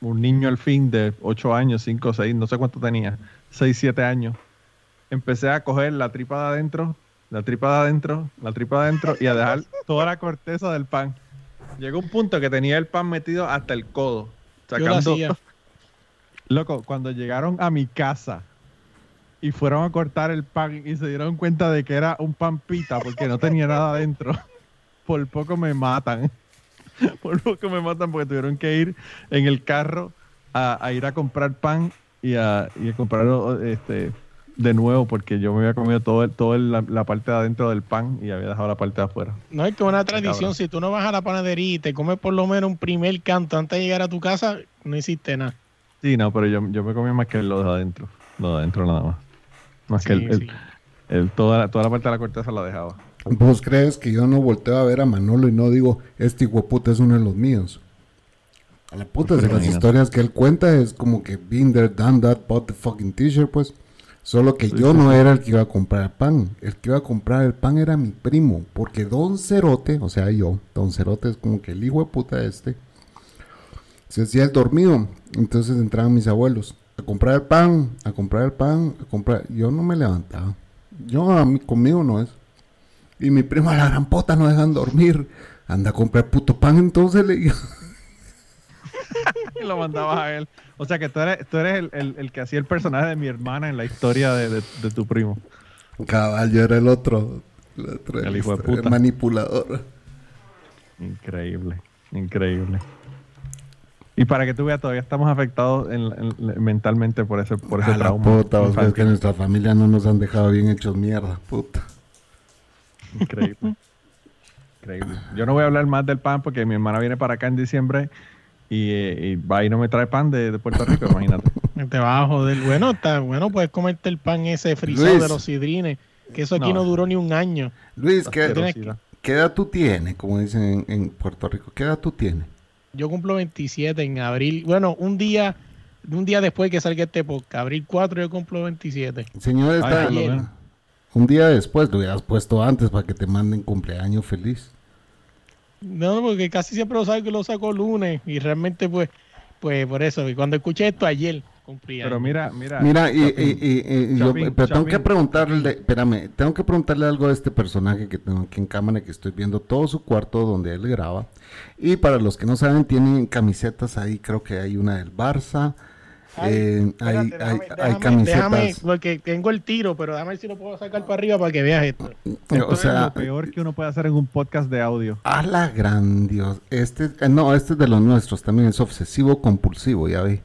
un niño al fin de 8 años, 5, 6, no sé cuánto tenía, 6, 7 años, empecé a coger la tripa de adentro, la tripa de adentro, la tripa de adentro y a dejar toda la corteza del pan. Llegó un punto que tenía el pan metido hasta el codo.
Yo lo
Sacando. Loco, cuando llegaron a mi casa y fueron a cortar el pan y se dieron cuenta de que era un pan pita porque no tenía nada adentro, por poco me matan. Por poco me matan porque tuvieron que ir en el carro a, a ir a comprar pan y a, y a comprarlo este, de nuevo porque yo me había comido todo, el- todo el- la, la parte de adentro del pan y había dejado la parte de afuera.
No es que una tradición, si tú no vas a la panadería y te comes por lo menos un primer canto antes de llegar a tu casa, no hiciste nada.
Sí, no, pero yo, yo me comía más que lo de adentro. Lo de adentro nada más. Más que
Sí,
el, el-
sí.
el- toda, la, toda la parte de la corteza la dejaba.
¿Vos crees que yo no volteo a ver a Manolo y no digo, este hueputa es uno de los míos? A la puta de las
Imagínate.
historias que él cuenta es como que been there, done that, bought the fucking t-shirt, pues. Solo que
Sí,
yo
sí,
no era el que iba a comprar el pan. El que iba a comprar el pan era mi primo. Porque Don Cerote, o sea, yo, Don Cerote es como que el hijo de puta este, se hacía el dormido. Entonces entraban mis abuelos a comprar el pan, a comprar el pan, a comprar. Yo no me levantaba. Yo, a mí, conmigo no es. Y mi primo a la gran puta no dejan dormir. Anda a comprar puto pan, entonces le digo.
y lo mandabas a él. O sea que tú eres, tú eres el, el- el que hacía el personaje de mi hermana en la historia de, de- de tu primo.
Cabal, yo era el otro. El, otro,
El hijo de puta.
manipulador.
Increíble, increíble. Y para que tú veas, todavía estamos afectados en- en- mentalmente por ese, por ese
a la
trauma.
puta, vos
infantil.
que nuestra familia no nos han dejado bien hechos mierda, puta.
Increíble. Increíble. Yo no voy a hablar más del pan porque mi hermana viene para acá en diciembre y, eh, y va y no me trae pan de, de Puerto Rico, imagínate.
Te vas a joder. Bueno, está bueno, puedes comerte el pan ese frisado
Luis.
de los sidrines, que eso aquí no,
No.
duró ni un año.
Luis, ¿qué, edad tú tienes? Como dicen en, en Puerto Rico, ¿qué edad tú tienes?
Yo cumplo 27 en abril. Bueno, un día un día después que salga este podcast, abril 4 yo cumplo 27.
Señor,
Ay,
está un día después, lo hubieras puesto antes para que te manden cumpleaños feliz.
No, porque casi siempre lo sabe que lo saco lunes y realmente pues pues por eso, y cuando escuché esto ayer cumplí
Pero mira, mira.
Mira, y, y- y- y yo- pero tengo que preguntarle, espérame, tengo que preguntarle algo a este personaje que tengo aquí en cámara, que estoy viendo todo su cuarto donde él graba. Y para los que no saben, tienen camisetas ahí, creo que hay una del Barça,
Ay,
eh, hay,
espérate,
hay-
déjame-
hay
déjame-
camisetas.
déjame, porque tengo el tiro, pero déjame ver si lo puedo sacar para arriba para que veas esto.
esto
o
es
sea,
lo peor que uno puede hacer en un podcast de audio.
a la gran Dios. Este, eh, no, este es de los nuestros también, es obsesivo compulsivo, ya vi.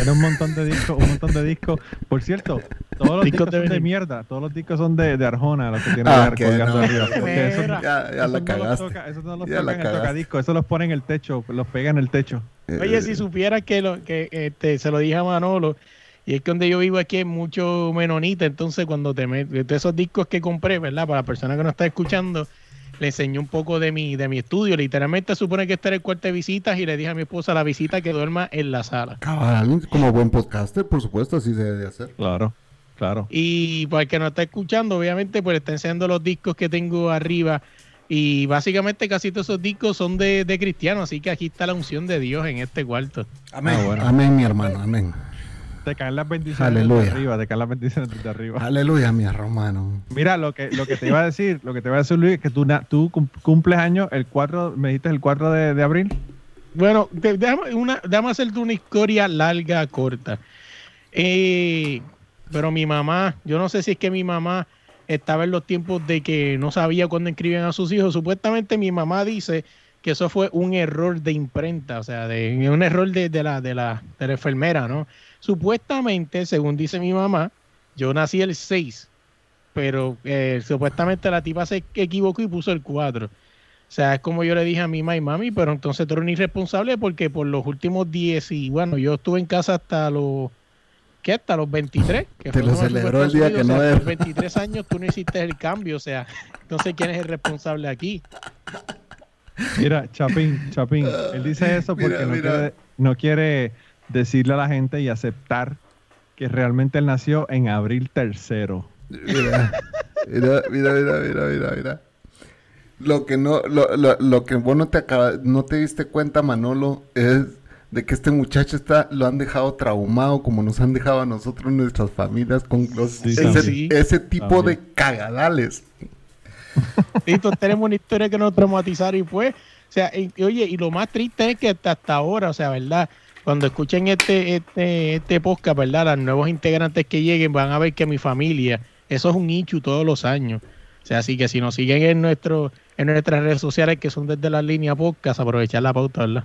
Era un montón de discos, un montón de discos. Por cierto, todos los
Discos
discos
de
son de
vinil.
mierda. Todos los discos son de, de Arjona, los que tienen
Ah,
que colgando
no.
arriba. Porque esos-
Mira.
Ya, ya
esos
la
no
cagaste.
toca- esos no los
Ya
tocan en el tocadisco, esos los ponen en el techo, los pegan en el techo.
Oye,
Eh,
si supieras que, lo, que este, se lo dije a Manolo, y es que donde yo vivo aquí hay mucho menonita, entonces cuando te metes, de esos discos que compré, ¿verdad? Para la persona que no está escuchando, le enseñé un poco de mi, de mi estudio. Literalmente supone que este era el cuarto de visitas y le dije a mi esposa la visita que duerma en la sala.
Cabal, como buen podcaster, por supuesto, así se debe hacer.
Claro, claro.
Y para el que no está escuchando, obviamente, pues le está enseñando los discos que tengo arriba. Y básicamente casi todos esos discos son de, de cristianos, así que aquí está la unción de Dios en este cuarto.
Amén.
Ah, bueno.
Amén, mi hermano, amén.
Te caen las bendiciones
Aleluya.
desde arriba, te caen las bendiciones desde arriba.
Aleluya, mi hermano.
Mira, lo que, lo que te iba a decir, lo que te iba a decir, Luis, es que tú, na- tú cum- cumples años el 4, me dijiste el 4 de, de abril.
Bueno, de- déjame, una, déjame hacerte una historia larga, corta. Eh, pero mi mamá, yo no sé si es que mi mamá estaba en los tiempos de que no sabía cuándo inscribían a sus hijos. Supuestamente mi mamá dice que eso fue un error de imprenta, o sea, de, un error de, de la, de, la, de la enfermera, ¿no? Supuestamente, según dice mi mamá, yo nací el 6, pero eh, supuestamente la tipa se equivocó y puso el 4. O sea, es como yo le dije a mi mamá y mami, pero entonces tú eres un irresponsable porque por los últimos 10 y bueno, yo estuve en casa hasta los ¿qué? Hasta los 23. Que
Te
fue
lo celebró el día que no
o sea,
era.
por 23 años tú no hiciste el cambio, o sea, entonces ¿quién es el responsable aquí?
Mira, Chapín, Chapín, él dice eso porque
Mira,
no,
mira.
Quiere, no quiere decirle a la gente y aceptar que realmente él nació en abril tercero.
Mira, mira, mira, mira, mira, mira, mira. Lo que no, lo, lo, lo que vos no te acaba, no te diste cuenta, Manolo, es de que este muchacho está, lo han dejado traumado como nos han dejado a nosotros nuestras familias con los,
Sí,
ese, tipo
También.
de cagadales.
Sí, todos tenemos una historia que nos traumatizaron y pues, o sea, y oye, y lo más triste es que hasta, hasta ahora, o sea, ¿verdad? Cuando escuchen este, este, este podcast, ¿verdad? Los nuevos integrantes que lleguen van a ver que mi familia, eso es un nicho todos los años. O sea, así que si nos siguen en nuestro, en nuestras redes sociales que son desde la línea podcast, aprovechar la pauta, ¿verdad?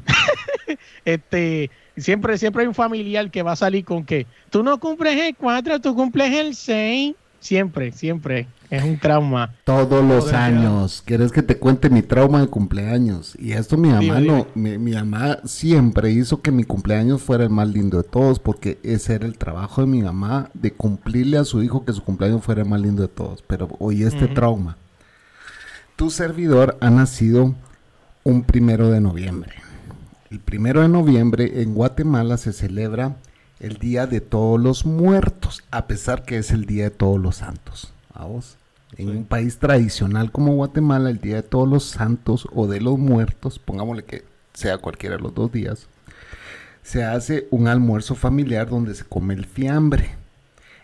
este, siempre, siempre hay un familiar que va a salir con que tú no cumples el 4, tú cumples el 6. Siempre, siempre. Es un trauma.
Todos los años. ¿Quieres que te cuente mi trauma de cumpleaños? Y esto mi mamá
Dime,
no, mi, mi mamá siempre hizo que mi cumpleaños fuera el más lindo de todos, porque ese era el trabajo de mi mamá, de cumplirle a su hijo que su cumpleaños fuera el más lindo de todos. Pero hoy este trauma. Tu servidor ha nacido un primero de noviembre. El primero de noviembre en Guatemala se celebra el Día de Todos los Muertos, a pesar que es el Día de Todos los Santos. ¿A vos? En un país tradicional como Guatemala, el Día de Todos los Santos o de los Muertos, pongámosle que sea cualquiera de los dos días, se hace un almuerzo familiar donde se come el fiambre.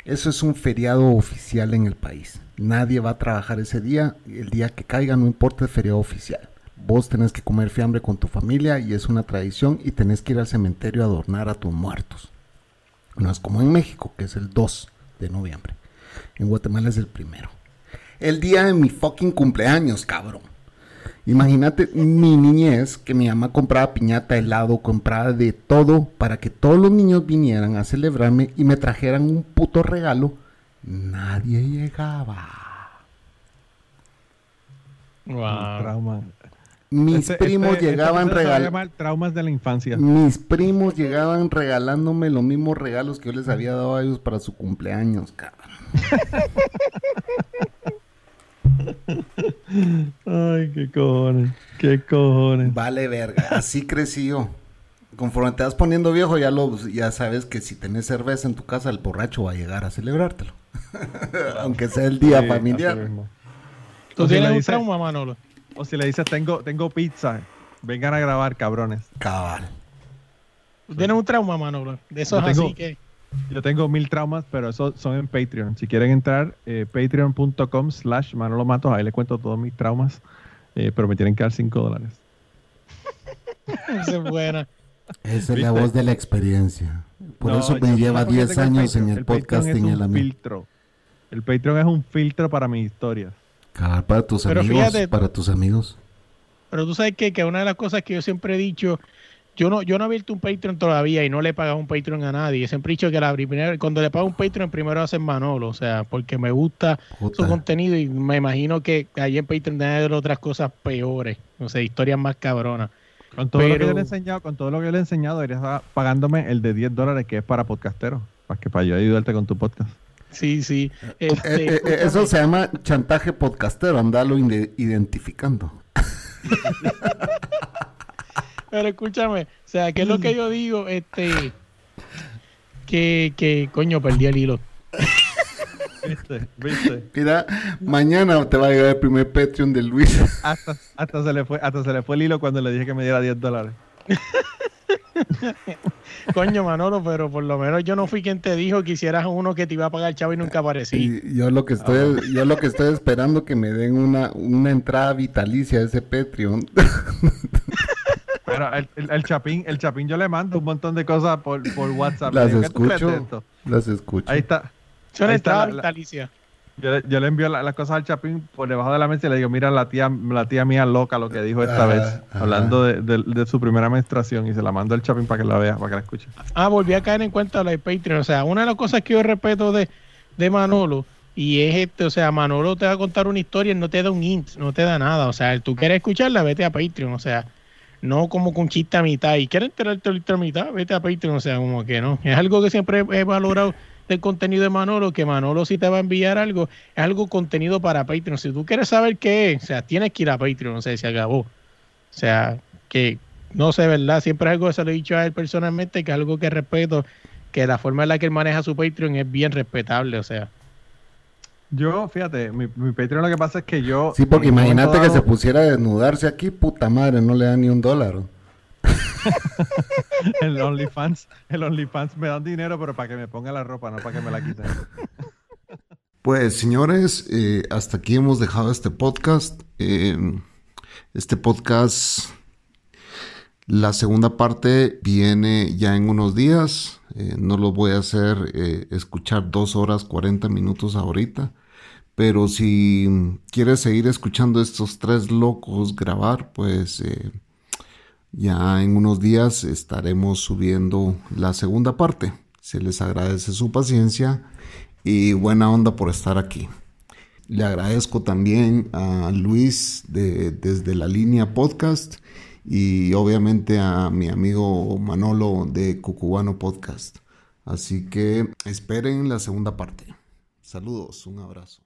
Eso es un feriado oficial en el país. Nadie va a trabajar ese día. El día que caiga, no importa el feriado oficial. Vos tenés que comer fiambre con tu familia y es una tradición y tenés que ir al cementerio a adornar a tus muertos. No es como en México, que es el 2 de noviembre. En Guatemala es el primero. El día de mi fucking cumpleaños, cabrón. Imagínate mi niñez, que mi mamá compraba piñata, helado, compraba de todo para que todos los niños vinieran a celebrarme y me trajeran un puto regalo. Nadie llegaba.
Wow.
Trauma.
Mis
Este-
primos
este- este
llegaban
a
regalando.
Traumas de la infancia.
Mis primos llegaban regalándome los mismos regalos que yo les había dado a ellos para su cumpleaños, cabrón.
Ay, qué cojones. Qué cojones.
Vale verga, así crecí yo. Conforme te vas poniendo viejo, ya lo ya sabes que si tenés cerveza en tu casa, el borracho va a llegar a celebrártelo. Aunque sea el día
Sí,
familiar.
¿Tú tienes un trauma, Manolo?
O si le dices, tengo, tengo pizza, vengan a grabar, cabrones.
Cabal.
¿Tú tienes un trauma, Manolo? De eso es
tengo-
así que...
Yo tengo mil traumas, pero esos son en Patreon. Si quieren entrar, eh, patreon.com slash Manolo Matos, ahí les cuento todos mis traumas, eh, pero me tienen que dar 5 dólares.
Esa es buena.
Esa es la voz de la experiencia. Por
No,
eso me lleva
¿sabes por qué
10
tengo
años en el
Patreon
podcasting
es
la
un filtro. El Patreon es un filtro para mis historias.
Para tus
Pero
amigos,
fíjate-
para tus amigos.
Pero tú sabes que, que una de las cosas que yo siempre he dicho, yo no, yo no he abierto un Patreon todavía y no le he pagado un Patreon a nadie. Siempre he dicho que la primera, cuando le pago un Patreon, primero hace Manolo, o sea, porque me gusta su
Puta.
contenido y me imagino que allí en Patreon debe haber otras cosas peores, o sea, historias más cabronas.
Con todo lo que le he enseñado, con todo lo que yo le he enseñado, pagándome el de 10 dólares que es para podcasteros, para que para yo ayudarte con tu podcast.
Sí, sí.
Eh,
Este,
eh, eh, eso se llama chantaje podcastero, andalo identificando.
Pero escúchame, o sea, ¿qué es lo que yo digo? Este, que, que, coño, perdí el hilo.
¿Viste? ¿Viste?
Mira, mañana te va a llegar el primer Patreon de Luis.
Hasta, hasta, se le fue, hasta se le fue el hilo cuando le dije que me diera 10 dólares.
Coño, Manolo, pero por lo menos yo no fui quien te dijo que hicieras uno que te iba a pagar chavo y nunca aparecí.
Y yo lo que estoy, yo lo que estoy esperando que me den una, una entrada vitalicia a ese Patreon.
Pero el, el- el chapín, el chapín yo le mando un montón de cosas por, por WhatsApp.
Las
Le digo, ¿qué tú crees de
escucho. Las escucho.
Ahí está.
Yo
está
estaba vitalicia.
Yo, le- yo le envío la- las cosas al chapín por debajo de la mesa y le digo, mira la tía, la tía mía loca lo que dijo esta
Ajá,
vez,
ajá.
hablando de, de- de su primera menstruación y se la mando al chapín para que la vea, para que la escuche.
Ah, volví a caer en cuenta de la de Patreon. O sea, una de las cosas que yo respeto de, de Manolo y es este, o sea, Manolo te va a contar una historia y no te da un int, no te da nada. O sea, tú quieres escucharla, vete a Patreon. O sea, no como con chiste a mitad. Y quieres enterarte de la mitad, vete a Patreon. O sea, como que no. Es algo que siempre he valorado del contenido de Manolo, que Manolo si te va a enviar algo, es algo contenido para Patreon. Si tú quieres saber qué es, o sea, tienes que ir a Patreon, o sea, se acabó. O sea, que no sé, ¿verdad? Siempre algo que se lo he dicho a él personalmente, que es algo que respeto, que la forma en la que él maneja su Patreon es bien respetable, o sea.
Yo, fíjate, mi, mi Patreon lo que pasa es que yo...
Sí, porque imagínate que se pusiera a desnudarse aquí, puta madre, no le da ni un dólar.
el OnlyFans, el OnlyFans me dan dinero, pero para que me ponga la ropa, no para que me la quiten.
Pues señores, eh, hasta aquí hemos dejado este podcast. Eh, este podcast, la segunda parte viene ya en unos días. Eh, no lo voy a hacer eh, escuchar dos horas 40 minutos ahorita. Pero si quieres seguir escuchando estos tres locos grabar, pues eh, ya en unos días estaremos subiendo la segunda parte. Se les agradece su paciencia y buena onda por estar aquí. Le agradezco también a Luis de, desde la línea podcast y obviamente a mi amigo Manolo de Cucubano Podcast. Así que esperen la segunda parte. Saludos, un abrazo.